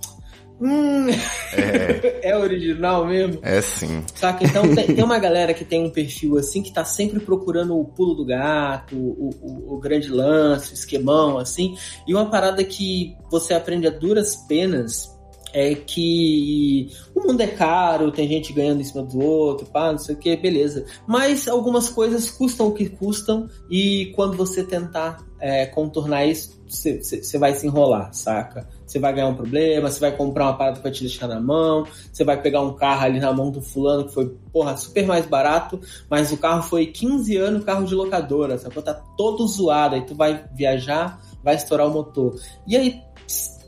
hum, é, original mesmo? É sim. Saca? Então tem, tem uma galera que tem um perfil assim que tá sempre procurando o pulo do gato, o, o- o grande lance, o esquemão, assim. E uma parada que você aprende a duras penas é que o mundo é caro, tem gente ganhando em cima do outro, pá, não sei o que, beleza. Mas algumas coisas custam o que custam e quando você tentar é, contornar isso, você- vai se enrolar, saca? Você vai ganhar um problema, você vai comprar uma parada vai te deixar na mão, você vai pegar um carro ali na mão do fulano que foi, porra, super mais barato, mas o carro foi 15 anos carro de locadora, sacou? Tá todo zoado, aí tu vai viajar, vai estourar o motor. E aí,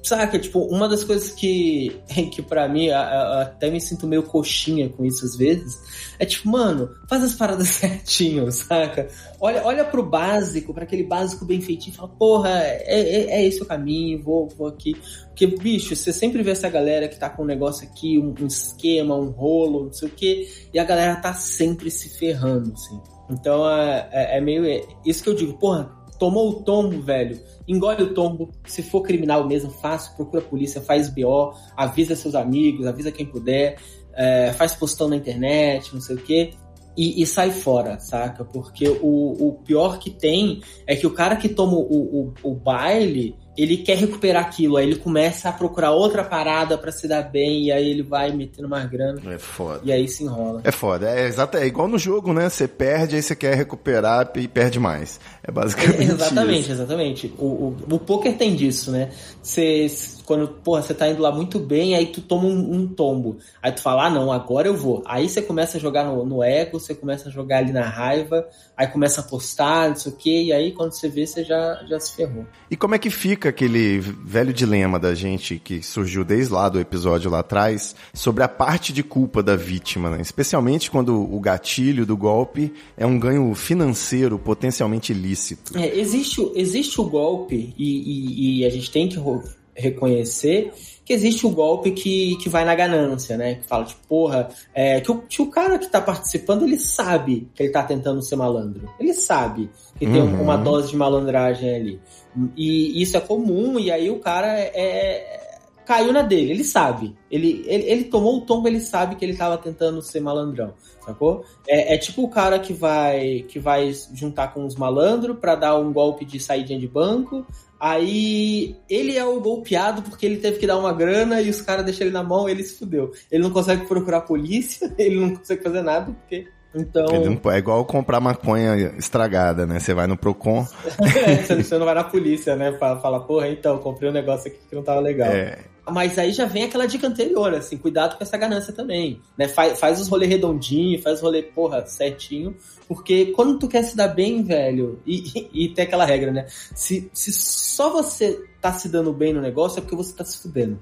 saca, tipo, uma das coisas que, que para mim, a- a- até me sinto meio coxinha com isso às vezes, é tipo, mano, faz as paradas certinho, saca? Olha, olha pro básico, para aquele básico bem feitinho, fala, porra, é, é, é esse o caminho, vou, vou aqui. Porque, bicho, você sempre vê essa galera que tá com um negócio aqui, um, um esquema, um rolo, não sei o quê, e a galera tá sempre se ferrando, assim. Então é, é- é meio. é isso que eu digo, porra, tomou o tombo, velho. Engole o tombo. Se for criminal mesmo, fácil, procura a polícia, faz BO, avisa seus amigos, avisa quem puder, é, faz postão na internet, não sei o quê. E, e sai fora, saca? Porque o, o pior que tem é que o cara que toma o, o, o baile, ele quer recuperar aquilo, aí ele começa a procurar outra parada pra se dar bem, e aí ele vai metendo mais grana, É foda. e aí se enrola. É foda, é, exato, é igual no jogo, né? Você perde, aí você quer recuperar e perde mais. É basicamente exatamente, isso. exatamente. O, o, o poker tem disso, né? Você, quando, porra, você tá indo lá muito bem, aí tu toma um, um tombo. Aí tu fala, ah, não, agora eu vou. Aí você começa a jogar no, no ego, você começa a jogar ali na raiva, aí começa a apostar, não sei o quê, e aí quando você vê, você já, já se ferrou. E como é que fica fica aquele velho dilema da gente que surgiu desde lá do episódio lá atrás sobre a parte de culpa da vítima, né? especialmente quando o gatilho do golpe é um ganho financeiro potencialmente ilícito. É, existe, o- existe o golpe e, e- e a gente tem que reconhecer que existe o golpe que, que vai na ganância, né? Que fala, tipo, porra, é, que, o, que o cara que tá participando, ele sabe que ele tá tentando ser malandro. Ele sabe que tem Uhum. uma dose de malandragem ali. E isso é comum, e aí o cara é, caiu na dele, ele sabe. Ele, ele, ele tomou o tombo, ele sabe que ele tava tentando ser malandrão, sacou? É, é tipo o cara que vai que vai juntar com os malandros pra dar um golpe de saída de banco. Aí ele é o golpeado porque ele teve que dar uma grana e os caras deixam ele na mão ele se fudeu. Ele não consegue procurar a polícia, ele não consegue fazer nada porque. Então. Não- é igual comprar maconha estragada, né? Você vai no Procon, você você não vai na polícia, né? Fala, fala, porra, então, comprei um negócio aqui que não tava legal. é, Mas aí já vem aquela dica anterior, assim, cuidado com essa ganância também. Né? Faz, faz os rolê redondinho, faz os rolê, porra, certinho. Porque quando tu quer se dar bem, velho, e, e, e tem aquela regra, né? Se, se só você tá se dando bem no negócio, é porque você tá se fudendo.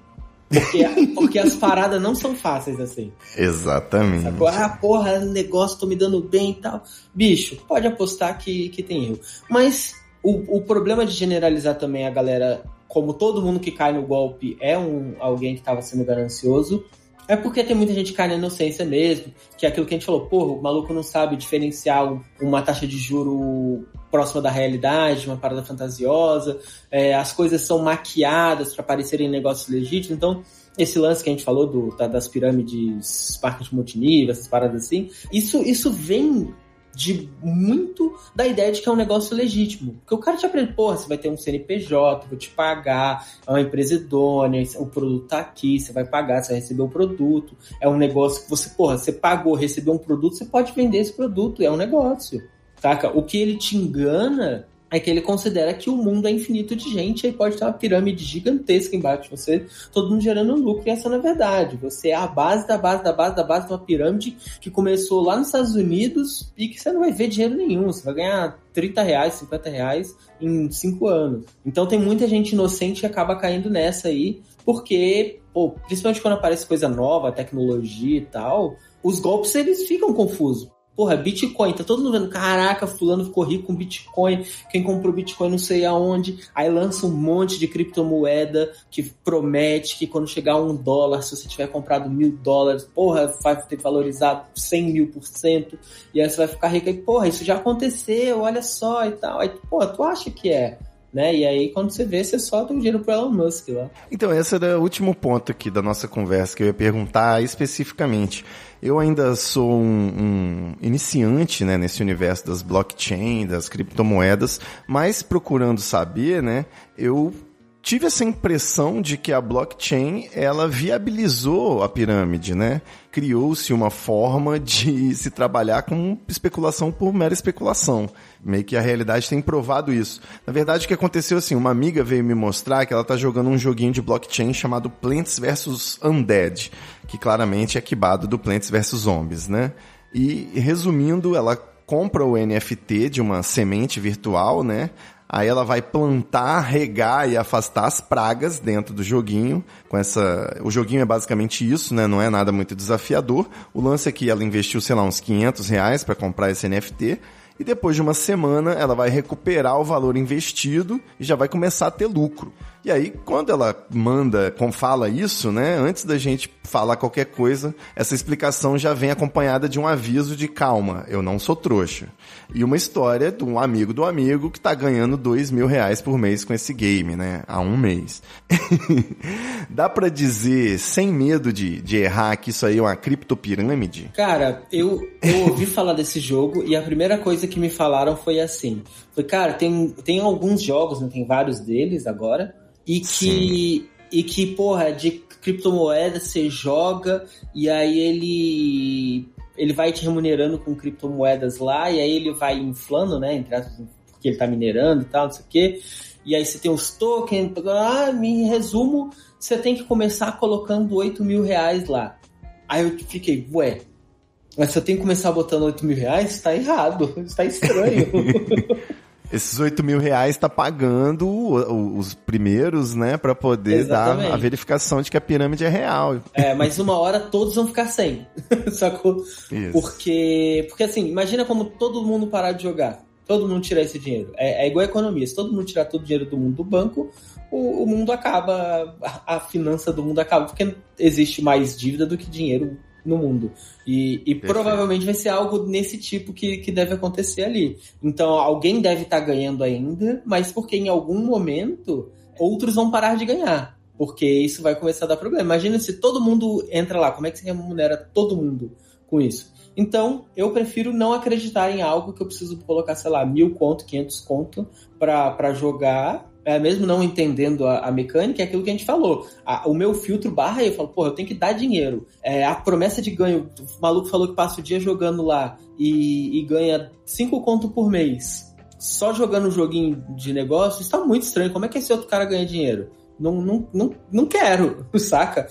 Porque, porque as paradas não são fáceis assim. exatamente. Sacou? Ah, porra, negócio, tô me dando bem e tal. Bicho, pode apostar que, que tem erro. Mas o, o problema de generalizar também a galera, como todo mundo que cai no golpe é um alguém que tava sendo ganancioso, é porque tem muita gente que cai na inocência mesmo, que é aquilo que a gente falou, porra, o maluco não sabe diferenciar um- uma taxa de juro próxima da realidade, uma parada fantasiosa, é, as coisas são maquiadas para parecerem negócios legítimos, então esse lance que a gente falou do, da- das pirâmides, parques multinível, essas paradas assim, isso, isso vem de muito da ideia de que é um negócio legítimo. Porque o cara te aprende, porra, você vai ter um CNPJ, vou te pagar, é uma empresa idônea, o produto tá aqui, você vai pagar, você vai receber o produto. É um negócio que você, porra, você pagou, recebeu um produto, você pode vender esse produto, é um negócio. Saca? O que ele te engana é que ele considera que o mundo é infinito de gente, aí pode ter uma pirâmide gigantesca embaixo de você, todo mundo gerando lucro, e essa não é verdade. Você é a base da base da base da base de uma pirâmide que começou lá nos Estados Unidos e que você não vai ver dinheiro nenhum. Você vai ganhar 30 reais, 50 reais em 5 anos. Então tem muita gente inocente que acaba caindo nessa aí, porque, pô, principalmente quando aparece coisa nova, tecnologia e tal, os golpes eles ficam confusos. Porra, Bitcoin, tá todo mundo vendo, caraca, fulano ficou rico com Bitcoin, quem comprou Bitcoin não sei aonde, aí lança um monte de criptomoeda que promete que quando chegar um dólar, se você tiver comprado mil dólares, porra, vai ter valorizado 100 mil por cento, e aí você vai ficar rico, e porra, isso já aconteceu, olha só e tal, aí, porra, tu acha que é? Né? E aí, quando você vê, você solta o dinheiro pro Elon Musk lá. Então, esse era o último ponto aqui da nossa conversa que eu ia perguntar especificamente. Eu ainda sou um, um iniciante né, nesse universo das blockchain, das criptomoedas, mas procurando saber, né, eu tive essa impressão de que a blockchain ela viabilizou a pirâmide, né? Criou-se uma forma de se trabalhar com especulação por mera especulação. Meio que a realidade tem provado isso. Na verdade, o que aconteceu assim, uma amiga veio me mostrar que ela tá jogando um joguinho de blockchain chamado Plants vs Undead, que claramente é quibado do Plants vs Zombies, né? E resumindo, ela compra o NFT de uma semente virtual, né? Aí ela vai plantar, regar e afastar as pragas dentro do joguinho. Com essa, o joguinho é basicamente isso, né? Não é nada muito desafiador. O lance é que ela investiu, sei lá, uns 500 reais para comprar esse NFT. E depois de uma semana, ela vai recuperar o valor investido e já vai começar a ter lucro. E aí, quando ela manda, com fala isso, né? Antes da gente falar qualquer coisa, essa explicação já vem acompanhada de um aviso de calma, eu não sou trouxa. E uma história de um amigo do amigo que tá ganhando dois mil reais por mês com esse game, né? Há um mês. Dá pra dizer, sem medo de, de errar, que isso aí é uma criptopirâmide? Cara, eu, eu ouvi falar desse jogo e a primeira coisa que me falaram foi assim: foi, cara, tem, tem alguns jogos, né, tem vários deles agora, e que, e que, porra, de criptomoeda você joga e aí ele, ele vai te remunerando com criptomoedas lá, e aí ele vai inflando, né, entre aspas, porque ele tá minerando e tal, não sei o quê. E aí você tem os tokens, ah, em resumo, você tem que começar colocando 8 mil reais lá. Aí eu fiquei, ué, mas se eu tenho que começar botando 8 mil reais, tá errado, está estranho. Esses 8 mil reais tá pagando os primeiros, né, pra poder Exatamente. dar a verificação de que a pirâmide é real. É, mas uma hora todos vão ficar sem. Sacou? Isso. Porque, porque assim, imagina como todo mundo parar de jogar. Todo mundo tirar esse dinheiro. É, é igual a economia. Se todo mundo tirar todo o dinheiro do mundo do banco, o, o mundo acaba, a, a finança do mundo acaba, porque existe mais dívida do que dinheiro no mundo. E, e provavelmente vai ser algo nesse tipo que, que deve acontecer ali. Então alguém deve estar ganhando ainda, mas porque em algum momento outros vão parar de ganhar. Porque isso vai começar a dar problema. Imagina se todo mundo entra lá, como é que você remunera todo mundo com isso? Então, eu prefiro não acreditar em algo que eu preciso colocar, sei lá, mil conto, quinhentos conto pra jogar, é, mesmo não entendendo a, a mecânica, é aquilo que a gente falou. A- o meu filtro barra, eu falo, porra, eu tenho que dar dinheiro. É, a promessa de ganho, o maluco falou que passa o dia jogando lá e, e ganha cinco conto por mês. Só jogando um joguinho de negócio, isso tá muito estranho. Como é que esse outro cara ganha dinheiro? Não, não, não, não quero, saca?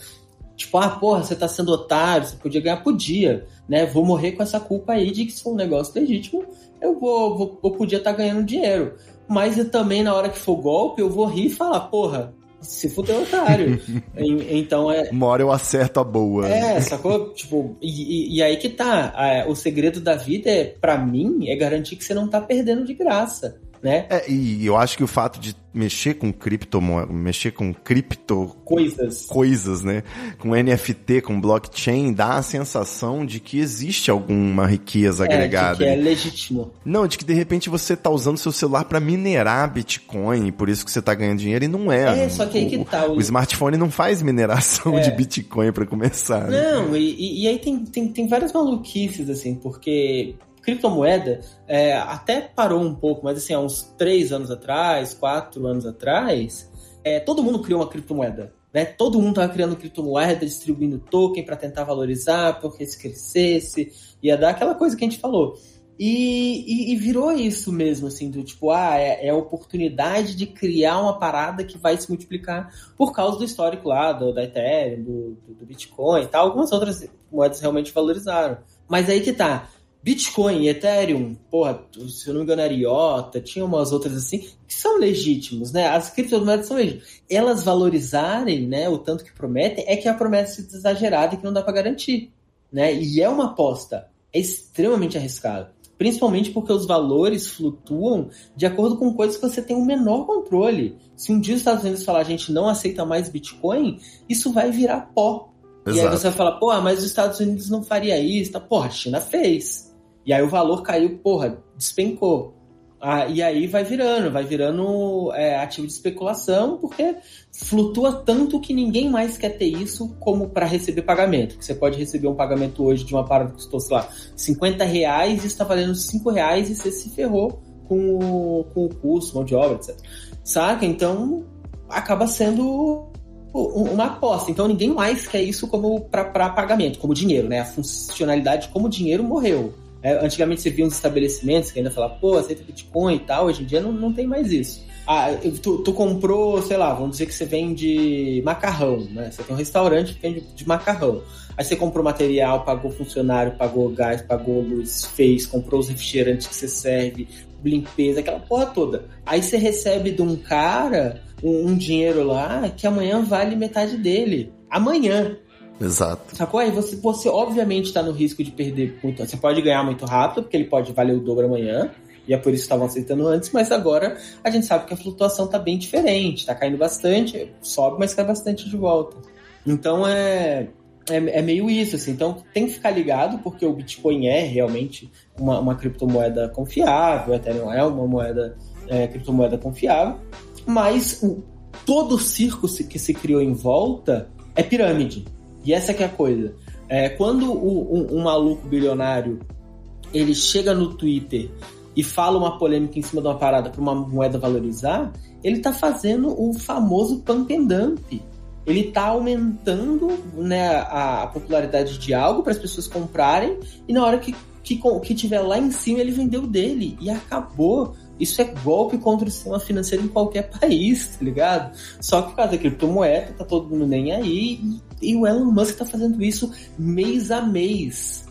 Tipo, ah, porra, você tá sendo otário, você podia ganhar, podia, né? Vou morrer com essa culpa aí de que se for um negócio legítimo, eu vou, vou eu podia estar ganhando dinheiro. Mas eu também, na hora que for golpe, eu vou rir e falar, porra, se fudeu, otário. En- então é, Uma hora eu acerto a boa. é, sacou? Tipo, e, e- e aí que tá. é, o segredo da vida é, para mim, é garantir que você não tá perdendo de graça, né? É, e eu acho que o fato de mexer com criptomoeda, mexer com cripto Coisas. coisas, né? Com NFT, com blockchain, dá a sensação de que existe alguma riqueza É, de agregada. que é legítimo. Não, de que de repente você tá usando seu celular pra minerar Bitcoin, e por isso que você tá ganhando dinheiro e não é. É, só que aí que O- tá. O smartphone não faz mineração É. de Bitcoin pra começar. né? Não, e, e- e aí tem, tem, tem várias maluquices, assim, porque criptomoeda é, até parou um pouco, mas assim, há uns três anos atrás, quatro anos atrás, é, todo mundo criou uma criptomoeda. Né? Todo mundo estava criando criptomoeda, distribuindo token para tentar valorizar, porque se crescesse, ia dar aquela coisa que a gente falou. E, e- e virou isso mesmo, assim, do tipo, ah, é, é a oportunidade de criar uma parada que vai se multiplicar por causa do histórico lá, do, da Ethereum, do, do, do Bitcoin e tal. Algumas outras moedas realmente valorizaram. Mas aí que tá. Bitcoin Ethereum, porra, se eu não me engano, era IOTA, tinha umas outras assim, que são legítimos, né? As criptomoedas são legítimas. Elas valorizarem, né, o tanto que prometem, é que a promessa é exagerada e que não dá pra garantir, né? E é uma aposta. É extremamente arriscado. Principalmente porque os valores flutuam de acordo com coisas que você tem o menor controle. Se um dia os Estados Unidos falar a gente não aceita mais Bitcoin, isso vai virar pó. E aí Exato. você vai falar, porra, mas os Estados Unidos não faria isso. Tá? Porra, a China fez. E aí o valor caiu, porra, despencou. Ah, e aí vai virando, vai virando é, ativo de especulação, porque flutua tanto que ninguém mais quer ter isso como para receber pagamento. Que você pode receber um pagamento hoje de uma parada que custou, sei lá, 50 reais e está valendo 5 reais e você se ferrou com o, com o custo, mão de obra, etc. Saca? Então acaba sendo uma aposta. Então ninguém mais quer isso como para pagamento, como dinheiro, né? A funcionalidade como dinheiro morreu. É, antigamente você via uns estabelecimentos que ainda falavam, pô, aceita Bitcoin e tal, hoje em dia não, não tem mais isso. Ah, tu, tu comprou, sei lá, vamos dizer que você vende macarrão, né? Você tem um restaurante que vende de macarrão. Aí você comprou material, pagou funcionário, pagou gás, pagou luz, fez, comprou os refrigerantes que você serve, limpeza, aquela porra toda. Aí você recebe de um cara um, um dinheiro lá que amanhã vale metade dele. Amanhã. Exato. Sacou? Aí você, você obviamente está no risco de perder muito. Você pode ganhar muito rápido, porque ele pode valer o dobro amanhã. E é por isso que estavam aceitando antes, mas agora a gente sabe que a flutuação tá bem diferente, tá caindo bastante, sobe, mas cai bastante de volta. Então é, é, é meio isso, assim. Então tem que ficar ligado, porque o Bitcoin é realmente uma, uma criptomoeda confiável, o Ethereum é uma moeda, é, criptomoeda confiável, mas o, todo o circo que se criou em volta é pirâmide. E essa que é a coisa. É, quando o- um, um maluco bilionário ele chega no Twitter e fala uma polêmica em cima de uma parada para uma moeda valorizar, ele tá fazendo o famoso pump and dump. Ele tá aumentando né, a, popularidade de algo para as pessoas comprarem e na hora que, que, que tiver lá em cima ele vendeu dele e acabou. Isso é golpe contra o sistema financeiro em qualquer país, tá ligado? Só que por causa da criptomoeda, tá todo mundo nem aí e, e o Elon Musk tá fazendo isso mês a mês.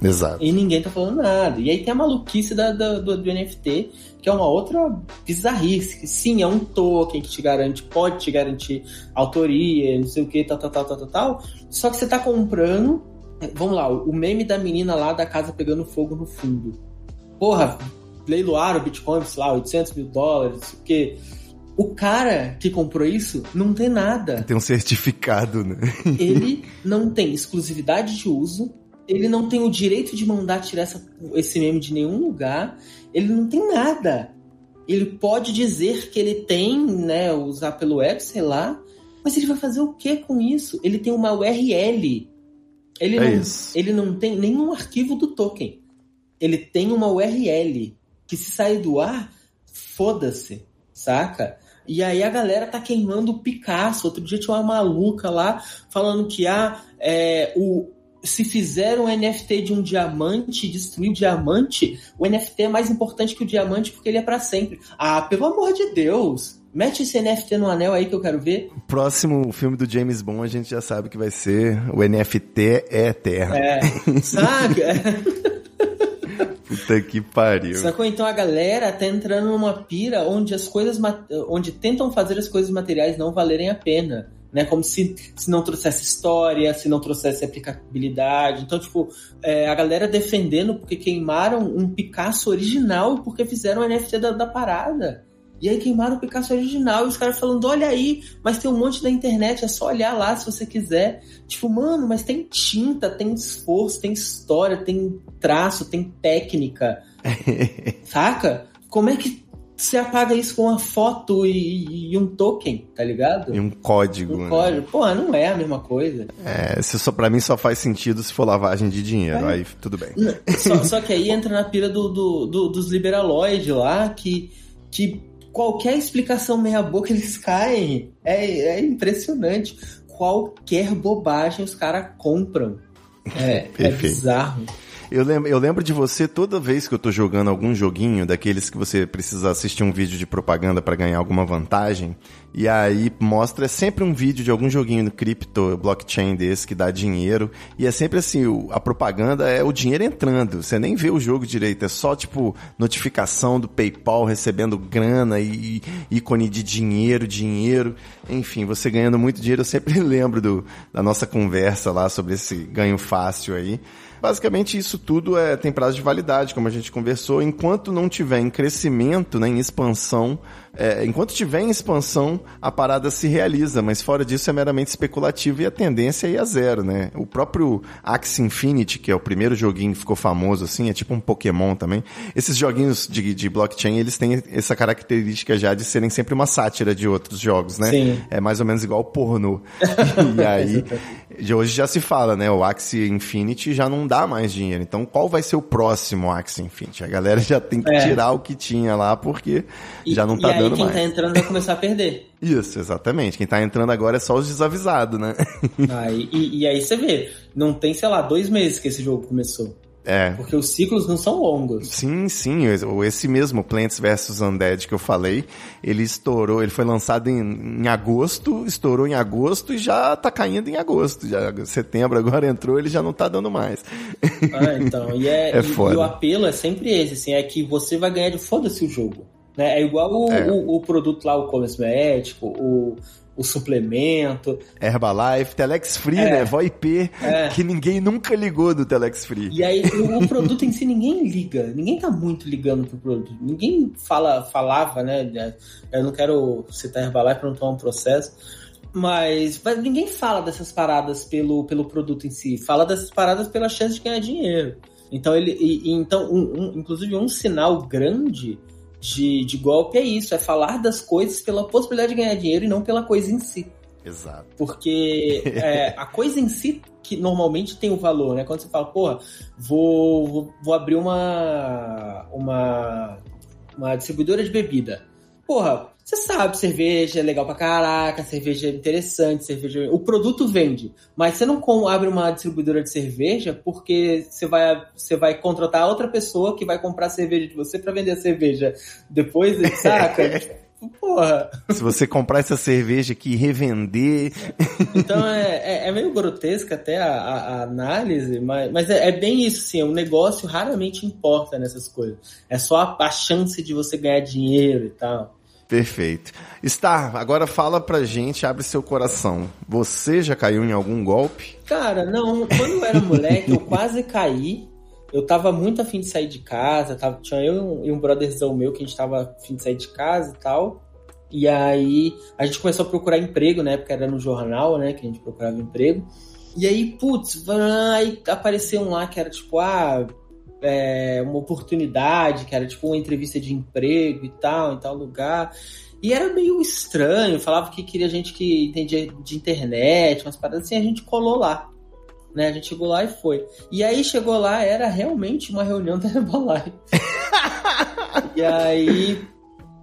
Exato. E ninguém tá falando nada. E aí tem a maluquice da, da- do, do NFT, que é uma outra bizarrice. Que sim, é um token que te garante, pode te garantir autoria, não sei o que, tal, tal, tal, tal, tal, tal. Só que você tá comprando. Vamos lá, o meme da menina lá da casa pegando fogo no fundo. Porra, leiloaram o Bitcoin, sei lá, 800 mil dólares, o quê. O cara que comprou isso não tem nada Tem um certificado, né? ele não tem exclusividade de uso, ele não tem o direito de mandar tirar essa- esse meme de nenhum lugar, ele não tem nada. Ele pode dizer que ele tem, né, usar pelo web, sei lá, mas ele vai fazer o que com isso? Ele tem uma URL. Ele, É não, isso. ele não tem nenhum arquivo do token. Ele tem uma URL que se sair do ar, foda-se, saca? E aí a galera tá queimando o Picasso. Outro dia tinha uma maluca lá falando que ah, é, o, se fizer um NFT de um diamante e destruir o diamante, o NFT é mais importante que o diamante porque ele é pra sempre. Ah, pelo amor de Deus! Mete esse NFT no anel aí que eu quero ver. O próximo filme do James Bond a gente já sabe que vai ser o NFT é eterno. É, saca? Puta que pariu. Sacou? Então a galera tá entrando numa pira onde as coisas, onde tentam fazer as coisas materiais não valerem a pena. Né, como se, se não trouxesse história, se não trouxesse aplicabilidade. Então, tipo, é, a galera defendendo porque queimaram um Picasso original porque fizeram o NFT da, da parada. E aí queimaram o Picasso original e os caras falando, olha aí, mas tem um monte na internet, é só olhar lá se você quiser. Tipo, mano, mas tem tinta, tem esforço, tem história, tem traço, tem técnica. Saca? Como é que você apaga isso com uma foto e, e um token, tá ligado? E um código. Um né? código. Pô, não é a mesma coisa. É, se só, pra mim só faz sentido se for lavagem de dinheiro. É. Aí tudo bem. Só, só que aí entra na pira do, do- do- dos liberaloides lá, que, que qualquer explicação meia boca eles caem. É, é impressionante. Qualquer bobagem os caras compram. É, é bizarro. Eu lembro, eu lembro de você toda vez que eu tô jogando algum joguinho, daqueles que você precisa assistir um vídeo de propaganda pra ganhar alguma vantagem, e aí mostra é sempre um vídeo de algum joguinho cripto, blockchain desse que dá dinheiro, e é sempre assim, a propaganda é o dinheiro entrando, você nem vê o jogo direito, é só tipo notificação do PayPal recebendo grana e, e ícone de dinheiro, dinheiro, enfim, você ganhando muito dinheiro, eu sempre lembro do, da nossa conversa lá sobre esse ganho fácil aí. Basicamente, isso tudo é, tem prazo de validade, como a gente conversou. Enquanto não tiver em crescimento, né, em expansão, é, enquanto tiver em expansão, a parada se realiza, mas fora disso é meramente especulativo e a tendência é ir a zero, né? O próprio Axie Infinity, que é o primeiro joguinho que ficou famoso, assim, é tipo um Pokémon também. Esses joguinhos de, de blockchain, eles têm essa característica já de serem sempre uma sátira de outros jogos, né? Sim. É mais ou menos igual pornô. e aí, de hoje já se fala, né? O Axie Infinity já não dá mais dinheiro. Então, qual vai ser o próximo Axie Infinity? A galera já tem que É. tirar o que tinha lá, porque E, já não tá aí dando quem mais. tá entrando vai começar a perder. Isso, exatamente. Quem tá entrando agora é só os desavisados, né? Aí, e, e aí você vê, não tem, sei lá, dois meses que esse jogo começou. É. Porque os ciclos não são longos. Sim, sim. Esse mesmo Plants vs Undead que eu falei, ele estourou, ele foi lançado em, em agosto, estourou em agosto e já tá caindo em agosto. Já setembro agora entrou, ele já não tá dando mais. Ah, então. E, é, É e- foda. e o apelo é sempre esse, assim, é que você vai ganhar de foda-se o jogo. Né? É igual o, É. o- o produto lá, o cosmético, o, o suplemento. Herbalife, Telex Free, É. né? VoIP, É. que ninguém nunca ligou do Telex Free. E aí o, o produto em si ninguém liga, ninguém tá muito ligando pro produto. Ninguém fala, falava, né? Eu não quero citar Herbalife pra não tomar um processo. Mas, mas ninguém fala dessas paradas pelo, pelo produto em si, fala dessas paradas pela chance de ganhar dinheiro. Então ele. e- e então, um- um- inclusive, um sinal grande de, de golpe é isso, é falar das coisas pela possibilidade de ganhar dinheiro e não pela coisa em si. Exato. Porque é, a coisa em si que normalmente tem o valor, né? Quando você fala, porra, vou, vou, vou abrir uma, uma, uma distribuidora de bebida. Porra, você sabe, cerveja é legal pra caraca, cerveja é interessante, cerveja. O produto vende. Mas você não abre uma distribuidora de cerveja porque você vai, você vai contratar outra pessoa que vai comprar cerveja de você pra vender a cerveja depois, saca? porra. Se você comprar essa cerveja aqui e revender. Então é, é, é meio grotesca até a, a- a análise, mas, mas é, é bem isso, sim. O negócio raramente importa nessas coisas. É só a, a chance de você ganhar dinheiro e tal. Perfeito. Star, agora fala pra gente, abre seu coração. Você já caiu em algum golpe? Cara, não, quando eu era moleque, eu quase caí. Eu tava muito afim de sair de casa, tava, tinha eu e um- brotherzão meu que a gente tava afim de sair de casa e tal. E aí a gente começou a procurar emprego, na época era no jornal, né, que a gente procurava emprego. E aí, putz, aí apareceu um lá que era tipo, ah, é, uma oportunidade, que era tipo uma entrevista de emprego e tal, em tal lugar. E era meio estranho, falava que queria gente que entendia de internet, umas paradas assim, a gente colou lá. Né? A gente chegou lá e foi. E aí chegou lá, era realmente uma reunião da Herbalife. e aí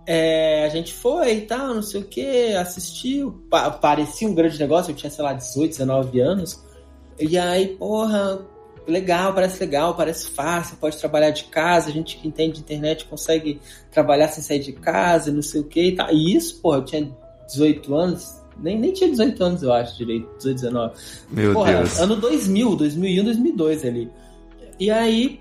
é, a gente foi e tal, não sei o que, assistiu. Pa- parecia um grande negócio, eu tinha, sei lá, 18, 19 anos. E aí, porra, legal, parece legal, parece fácil, pode trabalhar de casa, a gente que entende de internet consegue trabalhar sem sair de casa, não sei o que e tal. E isso, porra, eu tinha 18 anos, nem, nem tinha 18 anos, eu acho, direito, 18, 19. Meu Porra, Deus. ano 2000, 2001, 2002 ali. E aí,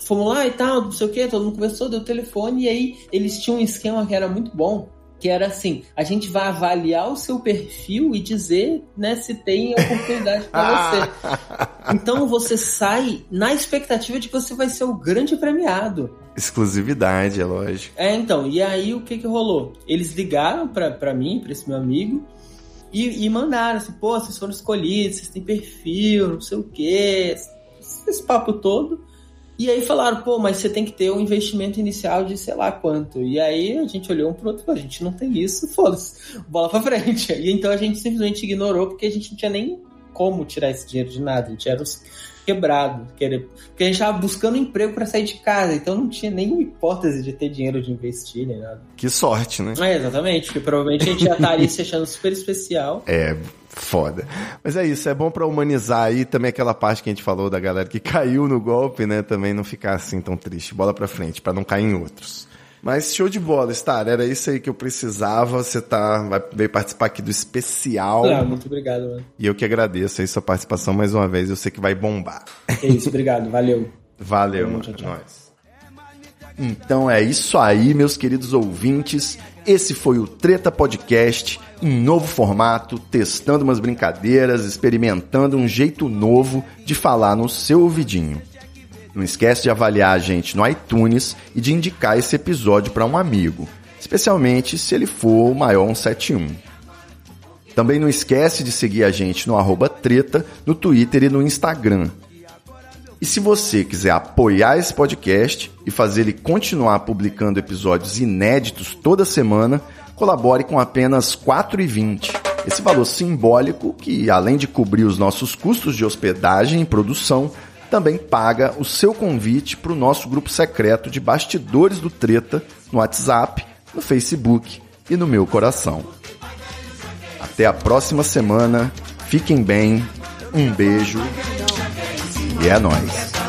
fomos lá e tal, não sei o que, todo mundo conversou, deu telefone, e aí eles tinham um esquema que era muito bom, que era assim, a gente vai avaliar o seu perfil e dizer, né, se tem oportunidade pra você. Então você sai na expectativa de que você vai ser o grande premiado. Exclusividade, é lógico. É, então, e aí o que que rolou? Eles ligaram pra, pra mim, pra esse meu amigo, e, e mandaram assim, pô, vocês foram escolhidos, vocês têm perfil, não sei o quê, esse papo todo. E aí falaram, pô, mas você tem que ter um investimento inicial de sei lá quanto. E aí a gente olhou um pro outro e falou, a gente não tem isso, foda-se, bola pra frente. E então a gente simplesmente ignorou porque a gente não tinha nem como tirar esse dinheiro de nada, a gente era os quebrado, querer- porque a gente tava buscando emprego pra sair de casa, então não tinha nem hipótese de ter dinheiro de investir nem nada. Que sorte, né? É, exatamente, porque provavelmente a gente já estaria se achando super especial. É, foda. Mas é isso, é bom pra humanizar aí também aquela parte que a gente falou da galera que caiu no golpe, né? Também não ficar assim tão triste. Bola pra frente, pra não cair em outros. Mas show de bola, Star. Era isso aí que eu precisava. Você tá, vai, veio participar aqui do especial. Ah, muito obrigado, mano. E eu que agradeço aí sua participação mais uma vez. Eu sei que vai bombar. É isso, obrigado, valeu. Valeu, Tamo mano. tchau, tchau. Nós. Então é isso aí, meus queridos ouvintes. Esse foi o Treta Podcast em novo formato, testando umas brincadeiras, experimentando um jeito novo de falar no seu ouvidinho. Não esquece de avaliar a gente no iTunes e de indicar esse episódio para um amigo, especialmente se ele for o maior 171. Também não esquece de seguir a gente no arroba treta, no Twitter e no Instagram. E se você quiser apoiar esse podcast e fazer ele continuar publicando episódios inéditos toda semana, colabore com apenas R$ 4,20. Esse valor simbólico que, além de cobrir os nossos custos de hospedagem e produção, também paga o seu convite para o nosso grupo secreto de bastidores do Treta no WhatsApp, no Facebook e no meu coração. Até a próxima semana. Fiquem bem. Um beijo. E é nóis.